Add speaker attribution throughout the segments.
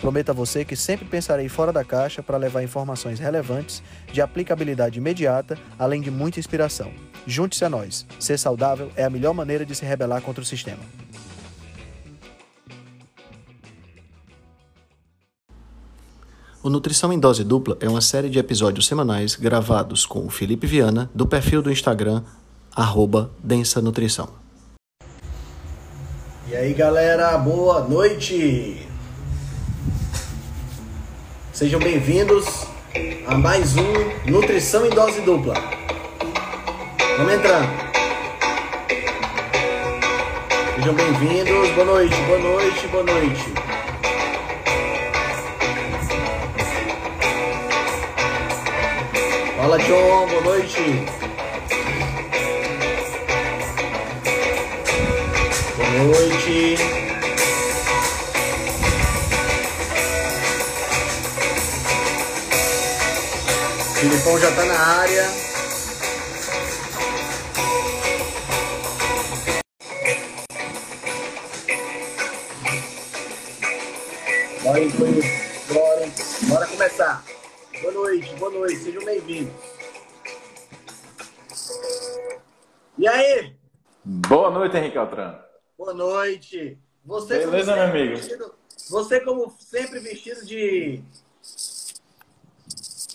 Speaker 1: Prometo a você que sempre pensarei fora da caixa para levar informações relevantes, de aplicabilidade imediata, além de muita inspiração. Junte-se a nós. Ser saudável é a melhor maneira de se rebelar contra o sistema. O Nutrição em Dose Dupla é uma série de episódios semanais gravados com o Felipe Viana, do perfil do Instagram, arroba Densa Nutrição. E aí galera, boa noite! Sejam bem-vindos a mais um Nutrição em Dose Dupla. Vamos entrando. Sejam bem-vindos, boa noite, boa noite, boa noite. Fala, John, boa noite. Boa noite. Filipão já tá na área. Bora, bora, bora começar. Boa noite, boa noite, sejam bem-vindos. E aí?
Speaker 2: Boa noite, Henrique Altran.
Speaker 1: Boa noite. Você
Speaker 2: Beleza, meu amigo?
Speaker 1: Vestido, você, como sempre, vestido de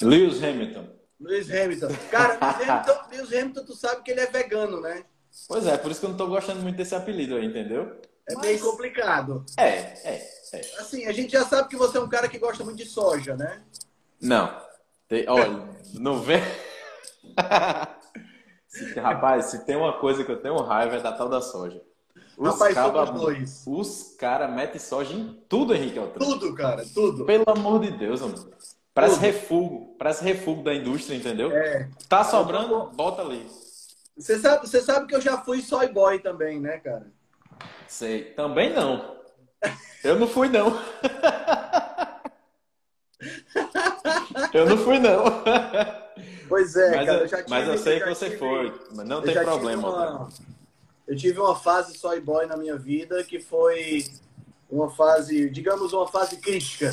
Speaker 2: Lewis Hamilton.
Speaker 1: Lewis Hamilton. Cara, Lewis Hamilton, Lewis Hamilton, tu sabe que ele é vegano, né?
Speaker 2: Pois é, por isso que eu não tô gostando muito desse apelido aí, entendeu?
Speaker 1: É bem complicado.
Speaker 2: É, é, é.
Speaker 1: Assim, a gente já sabe que você é um cara que gosta muito de soja, né?
Speaker 2: Não. Tem, olha, não vem. Se- Rapaz, se tem uma coisa que eu tenho raiva é da tal da soja.
Speaker 1: Rapaz,
Speaker 2: caba-
Speaker 1: dois.
Speaker 2: Os caras metem soja em tudo, Henrique Altran.
Speaker 1: Tudo, cara, tudo.
Speaker 2: Pelo amor de Deus, mano. Parece
Speaker 1: Tudo.
Speaker 2: refugo. Parece refugo da indústria, entendeu?
Speaker 1: É.
Speaker 2: Tá sobrando, bota ali.
Speaker 1: Você sabe, você sabe que eu já fui soy boy também, né, cara?
Speaker 2: Sei. Também não. Eu não fui, não. Eu não fui, não.
Speaker 1: Pois é,
Speaker 2: Mas,
Speaker 1: cara.
Speaker 2: eu,
Speaker 1: Eu já tive,
Speaker 2: mas eu sei que você
Speaker 1: tive-
Speaker 2: foi. Mas não
Speaker 1: eu
Speaker 2: tem problema.
Speaker 1: uma- Eu tive uma fase soy boy na minha vida que foi uma fase, digamos, uma fase crítica.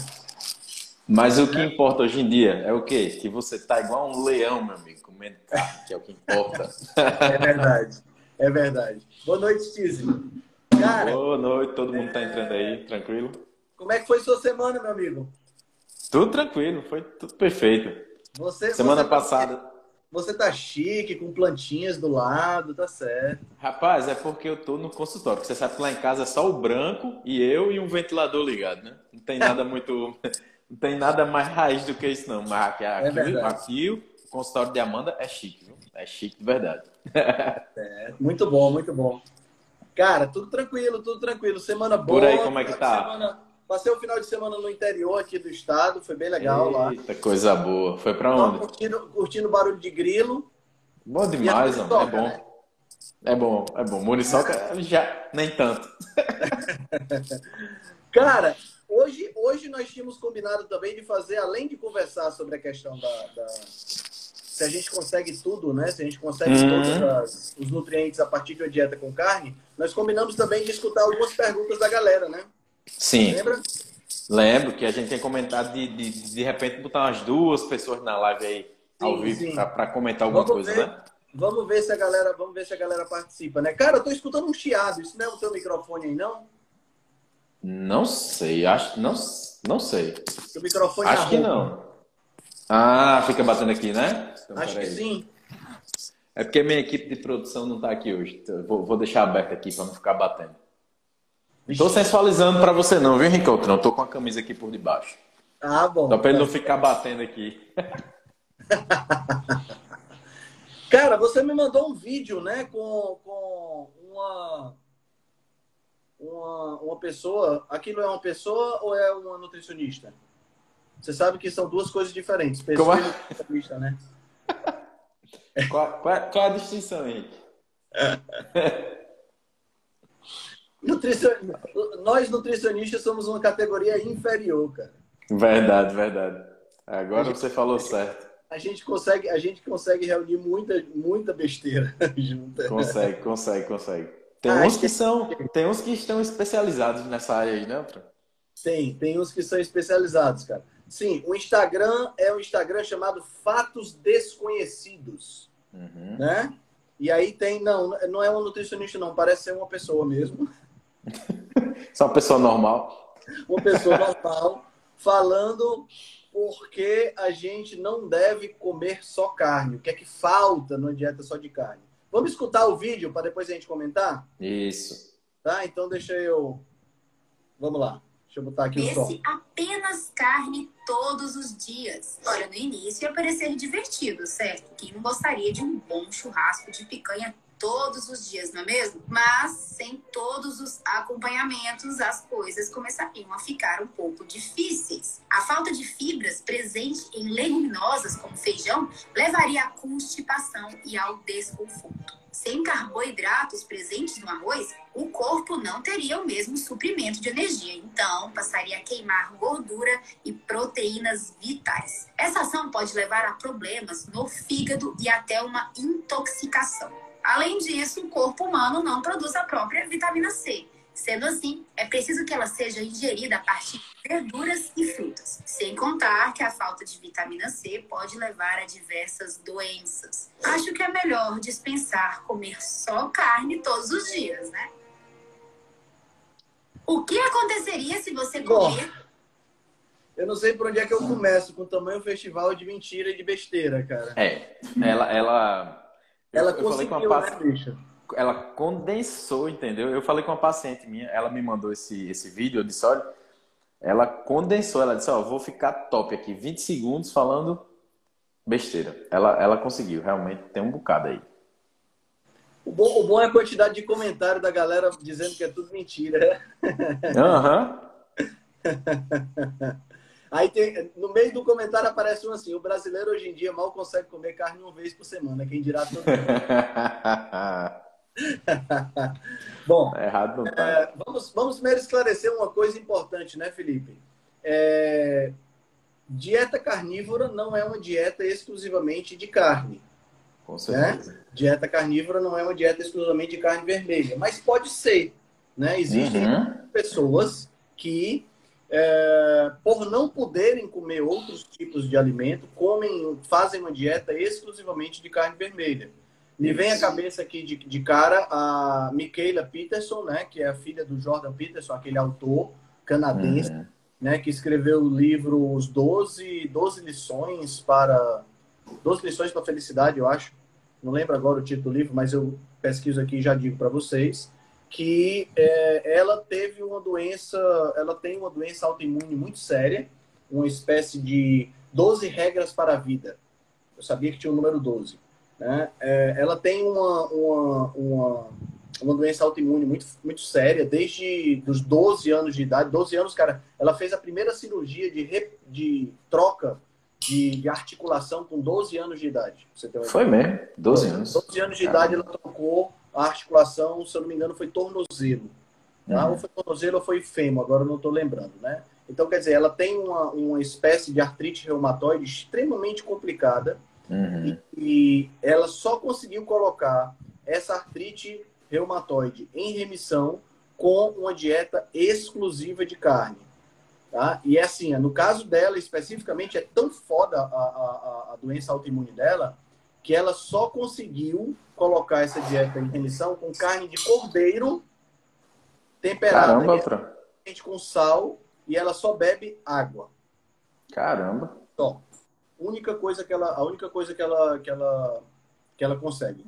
Speaker 2: Mas o que importa hoje em dia é o quê? Que você tá igual um leão, meu amigo, comendo carne, que é o que importa.
Speaker 1: É verdade. É verdade. Boa noite, Tizi. Cara,
Speaker 2: Boa noite, todo mundo tá entrando aí, tranquilo?
Speaker 1: como é que foi sua semana, meu amigo?
Speaker 2: Tudo tranquilo, foi tudo perfeito.
Speaker 1: Você,
Speaker 2: Semana
Speaker 1: você-
Speaker 2: passada.
Speaker 1: Você tá chique, com plantinhas do lado, tá certo.
Speaker 2: Rapaz, é porque eu tô no consultório. porque Você sabe que lá em casa é só o branco e eu e um ventilador ligado, né? Não tem nada muito. Não tem nada mais raiz do que isso, não. Mas aqui,
Speaker 1: verdade.
Speaker 2: aqui o consultório de Amanda é chique, viu? É chique de verdade.
Speaker 1: É, muito bom, muito bom. Cara, tudo tranquilo, tudo tranquilo. Semana boa.
Speaker 2: Por aí, como é que tá?
Speaker 1: semana- passei o final de semana no interior aqui do estado, foi bem legal lá.
Speaker 2: Eita, coisa boa. Foi pra onde?
Speaker 1: curtindo, curtindo barulho de grilo.
Speaker 2: Bom demais, mano. É bom.
Speaker 1: né?
Speaker 2: É bom, é bom. Muriçoca já nem tanto.
Speaker 1: Cara, hoje, hoje nós tínhamos combinado também de fazer, além de conversar sobre a questão da. da- se a gente consegue tudo, né? Se a gente consegue
Speaker 2: Uhum.
Speaker 1: todos as- os nutrientes a partir de uma dieta com carne, nós combinamos também de escutar algumas perguntas da galera, né?
Speaker 2: Sim.
Speaker 1: Lembra?
Speaker 2: Lembro que a gente tem comentado de, de, de repente botar umas duas pessoas na live aí ao
Speaker 1: Sim,
Speaker 2: vivo pra comentar alguma
Speaker 1: Vamos
Speaker 2: coisa,
Speaker 1: ver.
Speaker 2: né?
Speaker 1: Vamos ver se a galera, vamos ver se a galera participa, né? Cara, eu tô escutando um chiado. Isso não é o teu microfone aí, não?
Speaker 2: Não sei, acho não, não sei.
Speaker 1: O microfone
Speaker 2: Acho que não. Ah, fica batendo aqui, né? Então,
Speaker 1: Acho que
Speaker 2: peraí.
Speaker 1: sim.
Speaker 2: É porque minha equipe de produção não tá aqui hoje. Então, vou, vou deixar aberto aqui pra não ficar batendo. Tô sensualizando pra você não, viu, Ricardo? Não tô com a camisa aqui por debaixo.
Speaker 1: Ah, bom.
Speaker 2: Só pra ele não ficar batendo aqui.
Speaker 1: Cara, você me mandou um vídeo, né, com, com uma, uma, uma pessoa. Aquilo é uma pessoa ou é uma nutricionista? Você sabe que são duas coisas diferentes. Pessoa
Speaker 2: Como é?
Speaker 1: e nutricionista, né?
Speaker 2: Qual, qual, qual a distinção, Henrique?
Speaker 1: Nutricion... Nós nutricionistas somos uma categoria inferior, cara.
Speaker 2: Verdade, verdade. Agora gente... você falou certo.
Speaker 1: A gente consegue, a gente consegue reunir muita, muita besteira junto.
Speaker 2: Consegue, consegue, consegue. Tem ah, uns que são, tem uns que estão especializados nessa área aí, né, Outra?
Speaker 1: Tem, tem uns que são especializados, cara. Sim, o Instagram é um Instagram chamado Fatos Desconhecidos, uhum. né? E aí tem, não, não é um nutricionista não, parece ser uma pessoa mesmo.
Speaker 2: Só uma pessoa normal.
Speaker 1: Uma pessoa normal falando porque a gente não deve comer só carne. O que é que falta numa dieta só de carne? Vamos escutar o vídeo para depois a gente comentar?
Speaker 2: Isso.
Speaker 1: Tá? Então deixa eu. Vamos lá. Deixa eu botar aqui Esse o som.
Speaker 3: apenas carne todos os dias. Olha, no início ia parecer divertido, certo? Quem não gostaria de um bom churrasco de picanha todos os dias, não é mesmo? Mas sem todos os acompanhamentos, as coisas começariam a ficar um pouco difíceis. A falta de fibras presente em leguminosas como feijão levaria à constipação e ao desconforto. Sem carboidratos presentes no arroz, o corpo não teria o mesmo suprimento de energia, então passaria a queimar gordura e proteínas vitais. Essa ação pode levar a problemas no fígado e até uma intoxicação. Além disso, o corpo humano não produz a própria vitamina C. Sendo assim, é preciso que ela seja ingerida a partir de verduras e frutas. Sem contar que a falta de vitamina C pode levar a diversas doenças. Acho que é melhor dispensar comer só carne todos os dias, né? O que aconteceria se você comer. Bom,
Speaker 1: eu não sei por onde é que eu começo com o tamanho festival de mentira e de besteira, cara.
Speaker 2: É, ela, ela
Speaker 1: ela eu, conseguiu, eu paci... né, bicho?
Speaker 2: Ela condensou, entendeu? Eu falei com uma paciente minha, ela me mandou esse, esse vídeo, eu disse, olha, ela condensou, ela disse, ó, vou ficar top aqui, 20 segundos falando besteira. Ela, ela conseguiu, realmente tem um bocado aí.
Speaker 1: O bom, o bom é a quantidade de comentário da galera dizendo que é tudo mentira.
Speaker 2: Aham.
Speaker 1: Uhum. Aí tem, no meio do comentário aparece um assim: o brasileiro hoje em dia mal consegue comer carne uma vez por semana. Quem dirá todo Bom,
Speaker 2: é errado não tá.
Speaker 1: É, vamos, vamos primeiro esclarecer uma coisa importante, né, Felipe? É, dieta carnívora não é uma dieta exclusivamente de carne.
Speaker 2: Com né? certeza.
Speaker 1: Né? Dieta carnívora não é uma dieta exclusivamente de carne vermelha, mas pode ser. Né? Existem uhum. pessoas que é, por não poderem comer outros tipos de alimento, comem, fazem uma dieta exclusivamente de carne vermelha. Me vem à cabeça aqui de, de cara a Michaela Peterson, né, que é a filha do Jordan Peterson, aquele autor canadense, uhum. né, que escreveu o livro Os 12, 12 lições para 12 lições para a felicidade, eu acho. Não lembro agora o título do livro, mas eu pesquiso aqui e já digo para vocês que é, ela teve uma doença, ela tem uma doença autoimune muito séria, uma espécie de 12 regras para a vida. Eu sabia que tinha o número 12. Né? É, ela tem uma, uma, uma, uma doença autoimune muito, muito séria, desde os 12 anos de idade. 12 anos, cara, ela fez a primeira cirurgia de, re, de troca de, de, articulação com 12 anos de idade.
Speaker 2: Foi mesmo? 12 anos.
Speaker 1: 12 anos de idade ela trocou a articulação, se eu não me engano, foi tornozelo. Tá? Uhum. Ou foi tornozelo ou foi fêmur, agora não estou lembrando, né? Então, quer dizer, ela tem uma, uma espécie de artrite reumatoide extremamente complicada uhum. e, e ela só conseguiu colocar essa artrite reumatoide em remissão com uma dieta exclusiva de carne. Tá? E é assim, no caso dela especificamente, é tão foda a, a, a doença autoimune dela que ela só conseguiu colocar essa dieta em remissão com carne de cordeiro temperada
Speaker 2: Caramba,
Speaker 1: com sal e ela só bebe água.
Speaker 2: Caramba.
Speaker 1: Só. Única coisa que ela, a única coisa que ela, que ela, que ela consegue.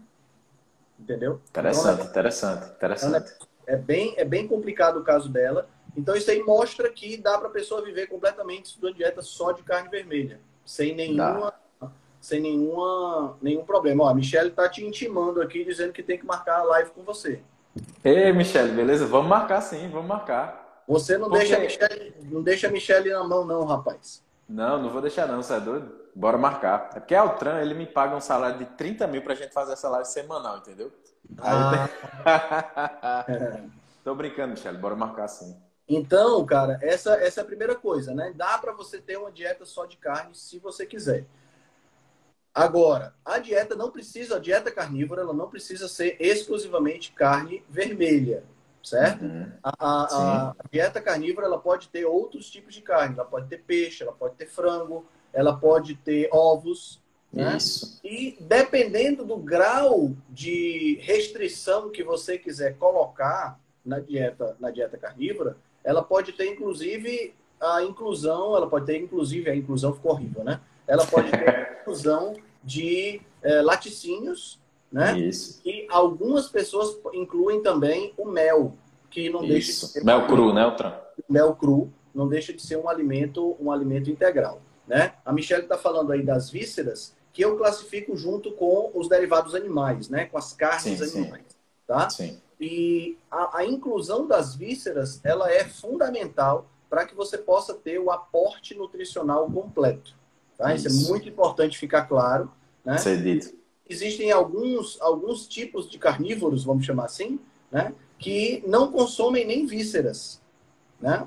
Speaker 1: Entendeu?
Speaker 2: Interessante, então, interessante, interessante.
Speaker 1: É, é, bem, é bem complicado o caso dela. Então isso aí mostra que dá para a pessoa viver completamente de uma dieta só de carne vermelha, sem nenhuma dá sem nenhuma, nenhum problema. Ó, a Michelle tá te intimando aqui, dizendo que tem que marcar a live com você.
Speaker 2: Ei, Michelle, beleza? Vamos marcar sim, vamos marcar.
Speaker 1: Você não, Porque... deixa, a Michelle, não deixa a Michelle na mão, não, rapaz.
Speaker 2: Não, não vou deixar não, você é doido? Bora marcar. É porque a Altran, ele me paga um salário de 30 mil pra gente fazer essa live semanal, entendeu? Ah. Tenho... Tô brincando, Michele, bora marcar sim.
Speaker 1: Então, cara, essa, essa é a primeira coisa, né? Dá para você ter uma dieta só de carne se você quiser. Agora, a dieta não precisa, a dieta carnívora, ela não precisa ser exclusivamente carne vermelha, certo? Uhum. A, a, a, dieta carnívora, ela pode ter outros tipos de carne. Ela pode ter peixe, ela pode ter frango, ela pode ter ovos. Né? Isso. E dependendo do grau de restrição que você quiser colocar na dieta, na dieta carnívora, ela pode ter inclusive a inclusão, ela pode ter inclusive a inclusão ficou horrível, né? Ela pode ter a inclusão de é, laticínios, né? Isso. E algumas pessoas incluem também o mel, que não Isso. deixa de
Speaker 2: ser mel cru, né, Altran?
Speaker 1: Mel cru não deixa de ser um alimento, um alimento integral, né? A Michelle está falando aí das vísceras, que eu classifico junto com os derivados animais, né? Com as carnes sim, animais, sim. tá? Sim. E a, a inclusão das vísceras, ela é fundamental para que você possa ter o aporte nutricional completo. Tá? Isso. Isso é muito importante ficar claro. Né?
Speaker 2: Cedido.
Speaker 1: Existem alguns, alguns tipos de carnívoros, vamos chamar assim, né? que não consomem nem vísceras. Né?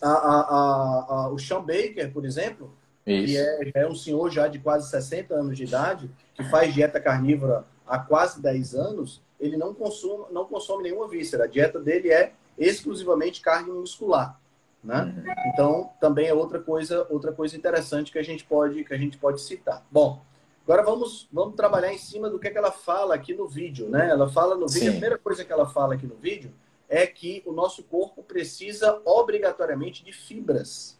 Speaker 1: A, a, a, o Sean Baker, por exemplo, Isso. que é, é um senhor já de quase 60 anos de idade, que faz dieta carnívora há quase 10 anos, ele não consome, não consome nenhuma víscera. A dieta dele é exclusivamente carne muscular. Né? Então, também é outra coisa, outra coisa interessante que a gente pode, que a gente pode citar. Bom, agora vamos, vamos trabalhar em cima do que, é que ela fala aqui no vídeo. Né? Ela fala no vídeo, Sim. a primeira coisa que ela fala aqui no vídeo é que o nosso corpo precisa obrigatoriamente de fibras.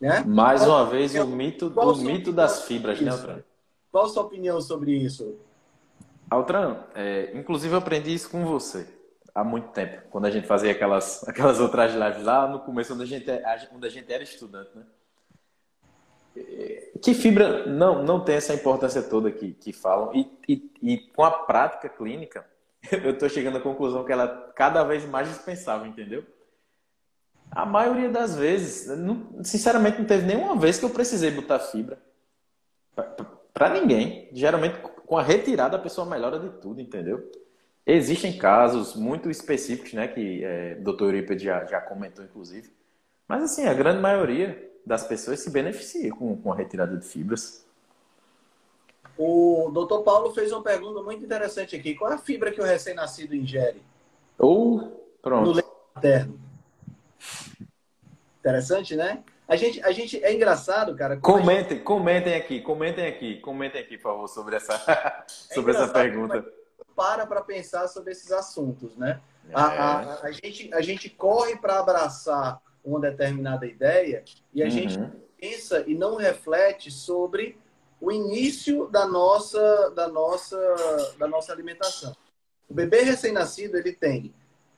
Speaker 2: Né? Mais uma vez, o mito, o mito das fibras, né, Altran?
Speaker 1: Qual a sua opinião sobre isso?
Speaker 2: Altran, é, inclusive eu aprendi isso com você há muito tempo, quando a gente fazia aquelas, aquelas outras lives lá no começo, onde a gente, a gente era estudante, né? Que fibra não, não tem essa importância toda que, que falam, e, e, e com a prática clínica, eu estou chegando à conclusão que ela cada vez mais dispensável, entendeu? A maioria das vezes, não, sinceramente, não teve nenhuma vez que eu precisei botar fibra. Para ninguém. Geralmente, com a retirada, a pessoa melhora de tudo, entendeu? Existem casos muito específicos, né, que é, o doutor Eurípides já, já comentou, inclusive. Mas, assim, a grande maioria das pessoas se beneficia com, com a retirada de fibras.
Speaker 1: O doutor Paulo fez uma pergunta muito interessante aqui. Qual é a fibra que o recém-nascido ingere?
Speaker 2: Ou, oh, pronto. No leite
Speaker 1: materno. Interessante, né? A gente, a gente é engraçado, cara.
Speaker 2: Comentem, gente... comentem aqui, comentem aqui, comentem aqui, por favor, sobre essa, sobre é essa pergunta
Speaker 1: para para pensar sobre esses assuntos, né? É. A, a, a, gente, a gente corre para abraçar uma determinada ideia e a uhum. gente pensa e não reflete sobre o início da nossa, da nossa, da nossa alimentação. O bebê recém-nascido ele tem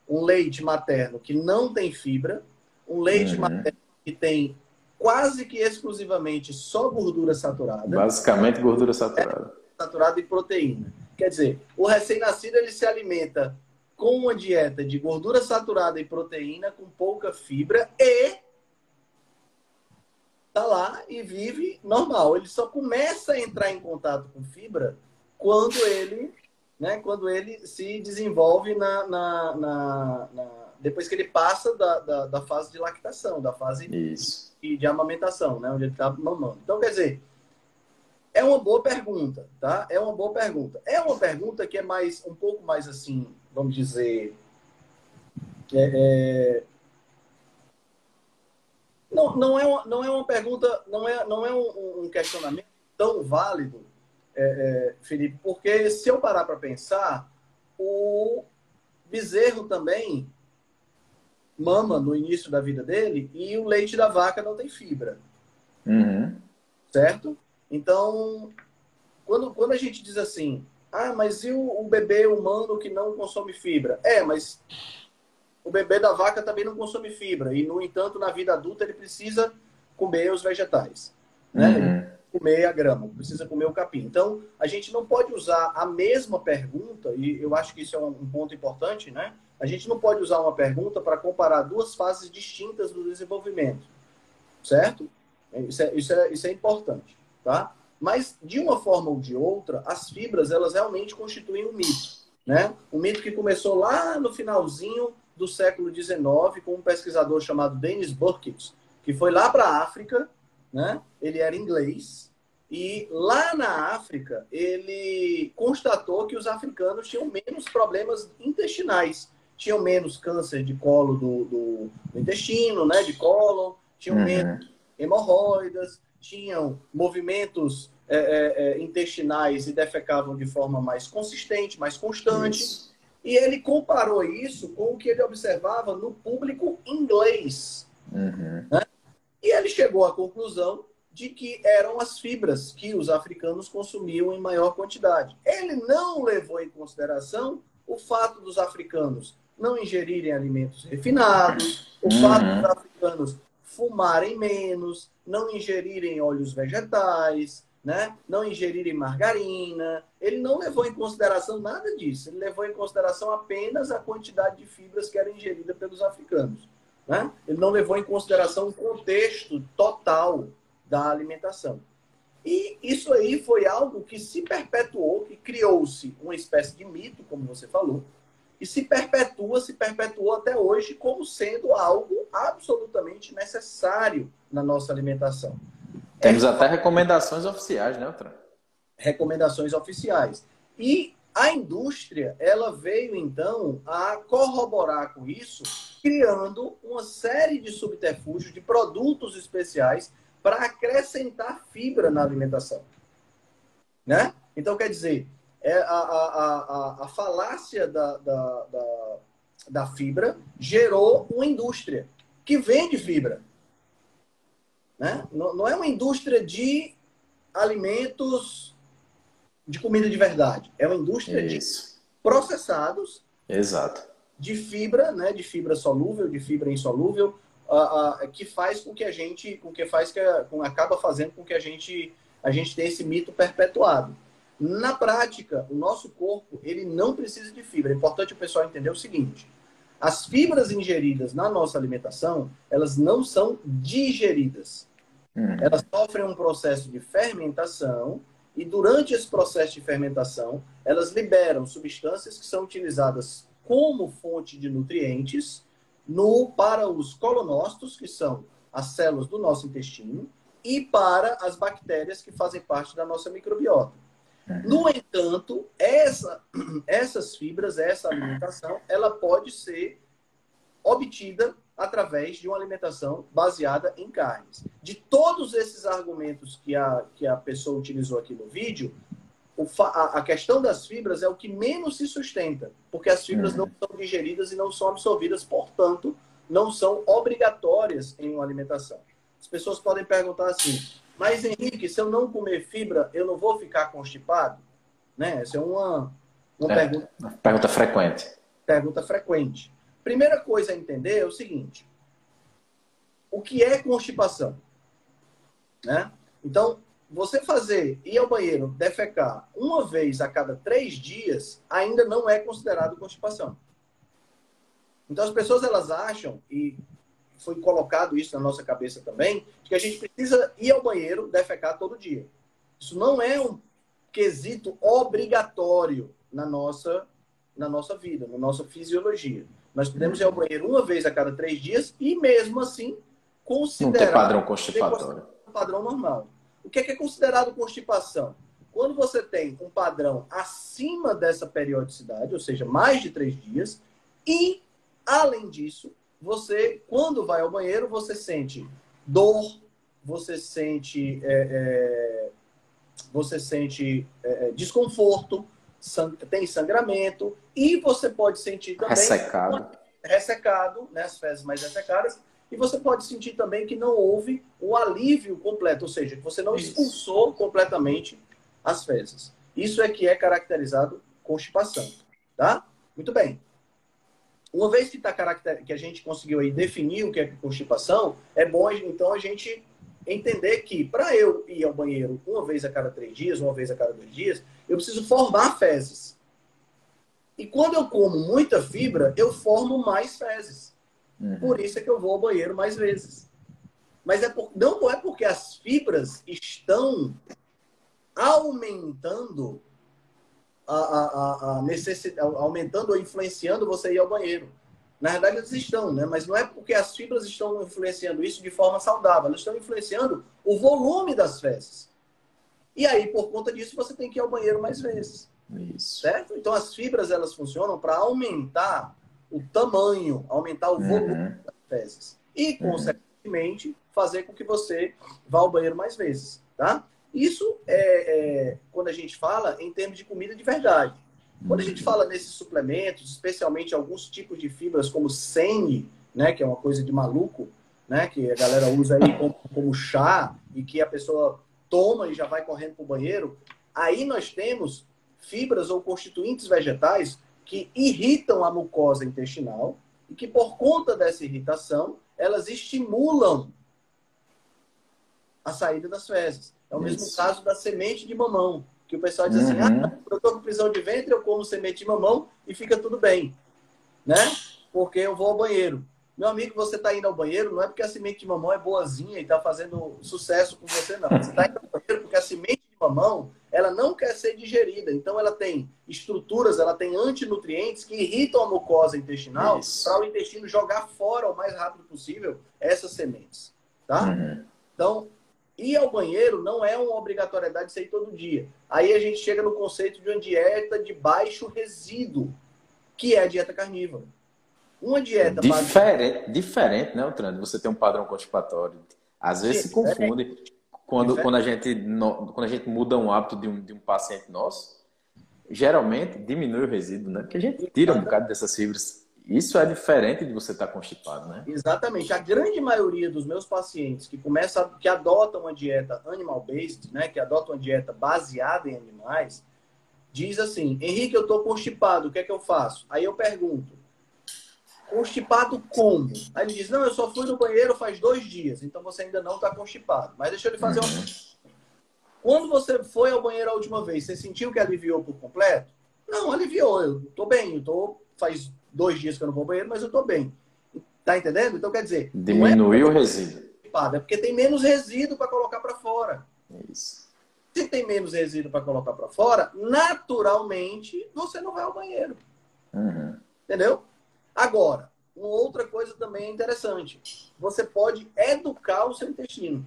Speaker 1: um leite materno que não tem fibra, um leite uhum. materno que tem quase que exclusivamente só gordura saturada.
Speaker 2: Basicamente gordura saturada.
Speaker 1: É, saturada e proteína. Quer dizer, o recém-nascido ele se alimenta com uma dieta de gordura saturada e proteína com pouca fibra e tá lá e vive normal. Ele só começa a entrar em contato com fibra quando ele, né, quando ele se desenvolve na, na, na, na depois que ele passa da, da, da, fase de lactação, da fase
Speaker 2: Isso.
Speaker 1: De, de amamentação, né, onde ele está mamando. Então, quer dizer, é uma boa pergunta, tá? É uma boa pergunta. É uma pergunta que é mais um pouco mais assim, vamos dizer, é, é... Não, não, é uma, não é uma pergunta, não é, não é um, um questionamento tão válido, é, é Felipe, porque se eu parar para pensar, o bezerro também mama no início da vida dele e o leite da vaca não tem fibra.
Speaker 2: Uhum.
Speaker 1: Certo? Então, quando, quando a gente diz assim, ah, mas e o, o bebê humano que não consome fibra? É, mas o bebê da vaca também não consome fibra. E, no entanto, na vida adulta, ele precisa comer os vegetais. Né? Uhum. Comer a grama, precisa comer o capim. Então, a gente não pode usar a mesma pergunta, e eu acho que isso é um ponto importante, né? A gente não pode usar uma pergunta para comparar duas fases distintas do desenvolvimento, certo? Isso é, isso é, isso é importante, tá? Mas, de uma forma ou de outra, as fibras, elas realmente constituem um mito, né? Um mito que começou lá no finalzinho do século XIX com um pesquisador chamado Dennis Burkitt, que foi lá para a África, né? Ele era inglês, e lá na África, ele constatou que os africanos tinham menos problemas intestinais, tinham menos câncer de colo do, do, do intestino, né, de colo, tinham uhum. menos hemorroidas, tinham movimentos é, é, é, intestinais e defecavam de forma mais consistente, mais constante. Isso. E ele comparou isso com o que ele observava no público inglês. Uhum. Né? E ele chegou à conclusão de que eram as fibras que os africanos consumiam em maior quantidade. Ele não levou em consideração o fato dos africanos não ingerirem alimentos refinados, o uhum. fato dos africanos fumarem menos, não ingerirem óleos vegetais, né? não ingerirem margarina. Ele não levou em consideração nada disso. Ele levou em consideração apenas a quantidade de fibras que era ingerida pelos africanos. Né? Ele não levou em consideração o contexto total da alimentação. E isso aí foi algo que se perpetuou, que criou-se uma espécie de mito, como você falou, e se perpetua, se perpetuou até hoje como sendo algo absolutamente necessário na nossa alimentação.
Speaker 2: Temos é, até recomendações oficiais, né, Outra?
Speaker 1: Recomendações oficiais. E a indústria, ela veio então a corroborar com isso, criando uma série de subterfúgios, de produtos especiais para acrescentar fibra na alimentação. Né? Então, quer dizer, é a, a, a, a falácia da, da, da, da fibra gerou uma indústria que vende fibra. Né? Não, não é uma indústria de alimentos de comida de verdade. É uma indústria
Speaker 2: Isso.
Speaker 1: de processados.
Speaker 2: Exato.
Speaker 1: De fibra, né? De fibra solúvel, de fibra insolúvel, uh, uh, que faz com que a gente, com que faz que com, acaba fazendo com que a gente a gente tenha esse mito perpetuado. Na prática, o nosso corpo ele não precisa de fibra. É importante o pessoal entender o seguinte: as fibras ingeridas na nossa alimentação elas não são digeridas. Uhum. Elas sofrem um processo de fermentação e durante esse processo de fermentação elas liberam substâncias que são utilizadas como fonte de nutrientes no, para os colonócitos, que são as células do nosso intestino, e para as bactérias que fazem parte da nossa microbiota. No entanto, essa, essas fibras, essa alimentação, ela pode ser obtida através de uma alimentação baseada em carnes. De todos esses argumentos que a, que a pessoa utilizou aqui no vídeo, a, questão das fibras é o que menos se sustenta, porque as fibras uhum. não são digeridas e não são absorvidas, portanto, não são obrigatórias em uma alimentação. As pessoas podem perguntar assim, mas Henrique, se eu não comer fibra, eu não vou ficar constipado? Né? Essa é uma, uma
Speaker 2: é, pergunta. Pergunta frequente.
Speaker 1: Pergunta frequente. Primeira coisa a entender é o seguinte: o que é constipação? Né? Então, você fazer, ir ao banheiro, defecar uma vez a cada três dias, ainda não é considerado constipação. Então as pessoas elas acham, e foi colocado isso na nossa cabeça também, que a gente precisa ir ao banheiro, defecar todo dia. Isso não é um quesito obrigatório na nossa, na nossa vida, na nossa fisiologia. Nós podemos ir ao banheiro uma vez a cada três dias e mesmo assim considerar... Não ter
Speaker 2: padrão constipatório.
Speaker 1: Um padrão normal. O que é, que é considerado constipação? Quando você tem um padrão acima dessa periodicidade, ou seja, mais de três dias, e, além disso, você, quando vai ao banheiro, você sente dor, você sente, é, é, você sente é, é desconforto, sang tem sangramento, e você pode sentir também.
Speaker 2: Ressecado.
Speaker 1: Ressecado, né, as fezes mais ressecadas, e você pode sentir também que não houve o alívio completo, ou seja, que você não Isso. expulsou completamente as fezes. Isso é que é caracterizado constipação, tá? Muito bem. Uma vez que, tá caracter... que a gente conseguiu aí definir o que é constipação, é bom então a gente entender que para eu ir ao banheiro uma vez a cada três dias, uma vez a cada dois dias, eu preciso formar fezes. E quando eu como muita fibra, eu formo mais fezes. Uhum. Por isso é que eu vou ao banheiro mais vezes. Mas é por, não é porque as fibras estão aumentando a, a, a necessidade, aumentando ou influenciando você ir ao banheiro. Na verdade, eles estão, né? Mas não é porque as fibras estão influenciando isso de forma saudável, elas estão influenciando o volume das fezes. E aí, por conta disso, você tem que ir ao banheiro mais vezes. Isso. Certo? Então, as fibras elas funcionam para aumentar o tamanho, aumentar o uhum. volume uhum. das fezes. E, uhum. consequentemente, fazer com que você vá ao banheiro mais vezes, tá? Isso é, é quando a gente fala em termos de comida de verdade. Quando a gente fala nesses suplementos, especialmente alguns tipos de fibras como sene, né, que é uma coisa de maluco, né, que a galera usa aí como, como chá e que a pessoa toma e já vai correndo para o banheiro, aí nós temos fibras ou constituintes vegetais que irritam a mucosa intestinal e que por conta dessa irritação elas estimulam a saída das fezes. É o mesmo Isso. caso da semente de mamão que o pessoal diz assim, uhum. ah, eu estou com prisão de ventre, eu como semente de mamão e fica tudo bem, né? Porque eu vou ao banheiro. Meu amigo, você está indo ao banheiro, não é porque a semente de mamão é boazinha e está fazendo sucesso com você, não. Você está indo ao banheiro porque a semente de mamão, ela não quer ser digerida. Então, ela tem estruturas, ela tem antinutrientes que irritam a mucosa intestinal para o intestino jogar fora o mais rápido possível essas sementes, tá? Uhum. Então, Ir ao banheiro não é uma obrigatoriedade de sair todo dia. Aí a gente chega no conceito de uma dieta de baixo resíduo, que é a dieta carnívora. Uma dieta
Speaker 2: diferente, diferente, né, Trando? Você tem um padrão constipatório. Às vezes Sim, se confunde quando, quando a gente quando a gente muda um hábito de um, de um paciente nosso. Geralmente diminui o resíduo, né? Porque a gente tira um bocado dessas fibras isso é diferente de você estar constipado, né?
Speaker 1: Exatamente. A grande maioria dos meus pacientes que começam, que adotam uma dieta animal-based, né, que adotam uma dieta baseada em animais, diz assim: Henrique, eu estou constipado, o que é que eu faço? Aí eu pergunto: constipado como? Aí ele diz: não, eu só fui no banheiro faz dois dias, então você ainda não está constipado. Mas deixa eu lhe fazer uhum. uma. Quando você foi ao banheiro a última vez, você sentiu que aliviou por completo? Não, aliviou. Eu estou bem, eu tô faz dois dias que eu não vou ao banheiro, mas eu estou bem. Tá entendendo? Então, quer dizer...
Speaker 2: Diminuiu é o resíduo.
Speaker 1: É porque tem menos resíduo para colocar para fora.
Speaker 2: Isso.
Speaker 1: Se tem menos resíduo para colocar para fora, naturalmente você não vai ao banheiro.
Speaker 2: Uhum.
Speaker 1: Entendeu? Agora, uma outra coisa também interessante. Você pode educar o seu intestino.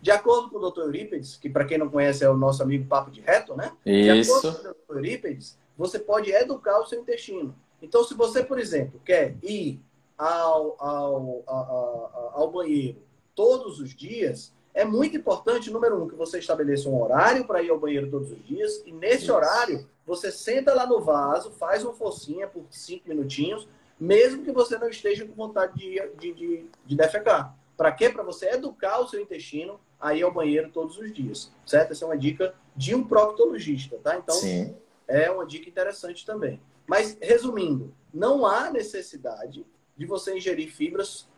Speaker 1: De acordo com o Dr. Eurípides, que para quem não conhece é o nosso amigo Papo de Reto, né?
Speaker 2: Isso.
Speaker 1: De acordo com o Dr. Eurípides, você pode educar o seu intestino. Então, se você, por exemplo, quer ir ao, ao, ao, ao banheiro todos os dias, é muito importante, número um, que você estabeleça um horário para ir ao banheiro todos os dias, e nesse Isso. horário você senta lá no vaso, faz uma focinha por cinco minutinhos, mesmo que você não esteja com vontade de, de, de, de defecar. Para quê? Para você educar o seu intestino a ir ao banheiro todos os dias, certo? Essa é uma dica de um proctologista, tá? Então,
Speaker 2: Sim.
Speaker 1: é uma dica interessante também. Mas, resumindo, não há necessidade de você ingerir fibras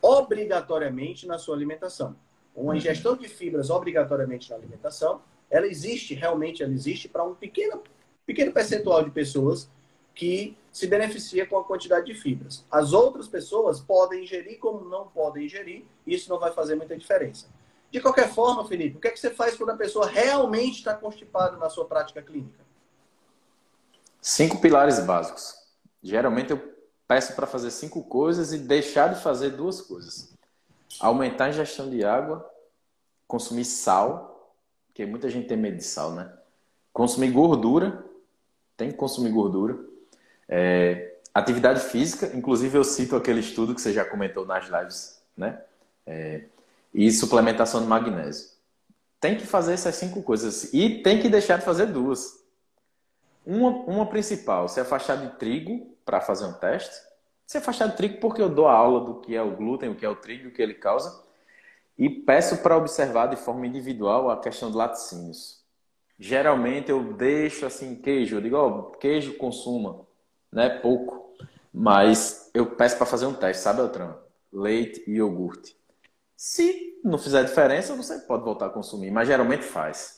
Speaker 1: obrigatoriamente na sua alimentação. Uma uhum. ingestão de fibras obrigatoriamente na alimentação, ela existe, realmente ela existe para um pequeno, pequeno percentual de pessoas que se beneficia com a quantidade de fibras. As outras pessoas podem ingerir como não podem ingerir, e isso não vai fazer muita diferença. De qualquer forma, Felipe, o que, é que você faz quando a pessoa realmente está constipada na sua prática clínica?
Speaker 2: Cinco pilares básicos. Geralmente eu peço para fazer cinco coisas e deixar de fazer duas coisas. Aumentar a ingestão de água, consumir sal, porque muita gente tem medo de sal, né? Consumir gordura, tem que consumir gordura. É, atividade física, inclusive eu cito aquele estudo que você já comentou nas lives, né? É, e suplementação de magnésio. Tem que fazer essas cinco coisas e tem que deixar de fazer duas. Uma, uma principal, se afastar de trigo para fazer um teste. Se afastar de trigo porque eu dou a aula do que é o glúten, o que é o trigo, o que ele causa. E peço para observar de forma individual a questão de laticínios. Geralmente eu deixo assim queijo, eu digo, queijo consuma, né? Pouco. Mas eu peço para fazer um teste, sabe, Eltran? Leite e iogurte. Se não fizer diferença, você pode voltar a consumir, mas geralmente faz.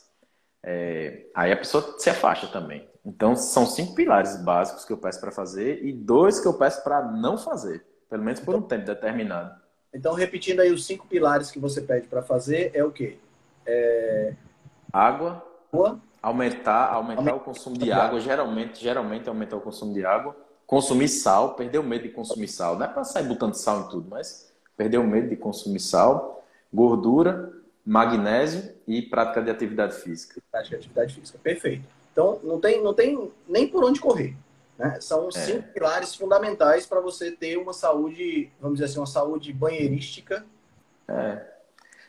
Speaker 2: É... aí a pessoa se afasta também. Então, são cinco pilares básicos que eu peço para fazer e dois que eu peço para não fazer, pelo menos por um tempo determinado.
Speaker 1: Então, repetindo aí os cinco pilares que você pede para fazer, é o quê? É...
Speaker 2: Água.
Speaker 1: Água.
Speaker 2: Aumentar, aumentar o consumo de água. Geralmente, geralmente aumentar o consumo de água. Consumir sal, perder o medo de consumir sal. Não é para sair botando sal em tudo, mas perder o medo de consumir sal. Gordura, magnésio e prática de atividade física.
Speaker 1: Prática de atividade física, perfeito. Então, não tem, não tem nem por onde correr. Né? São é. cinco pilares fundamentais para você ter uma saúde, vamos dizer assim, uma saúde banheirística.
Speaker 2: É.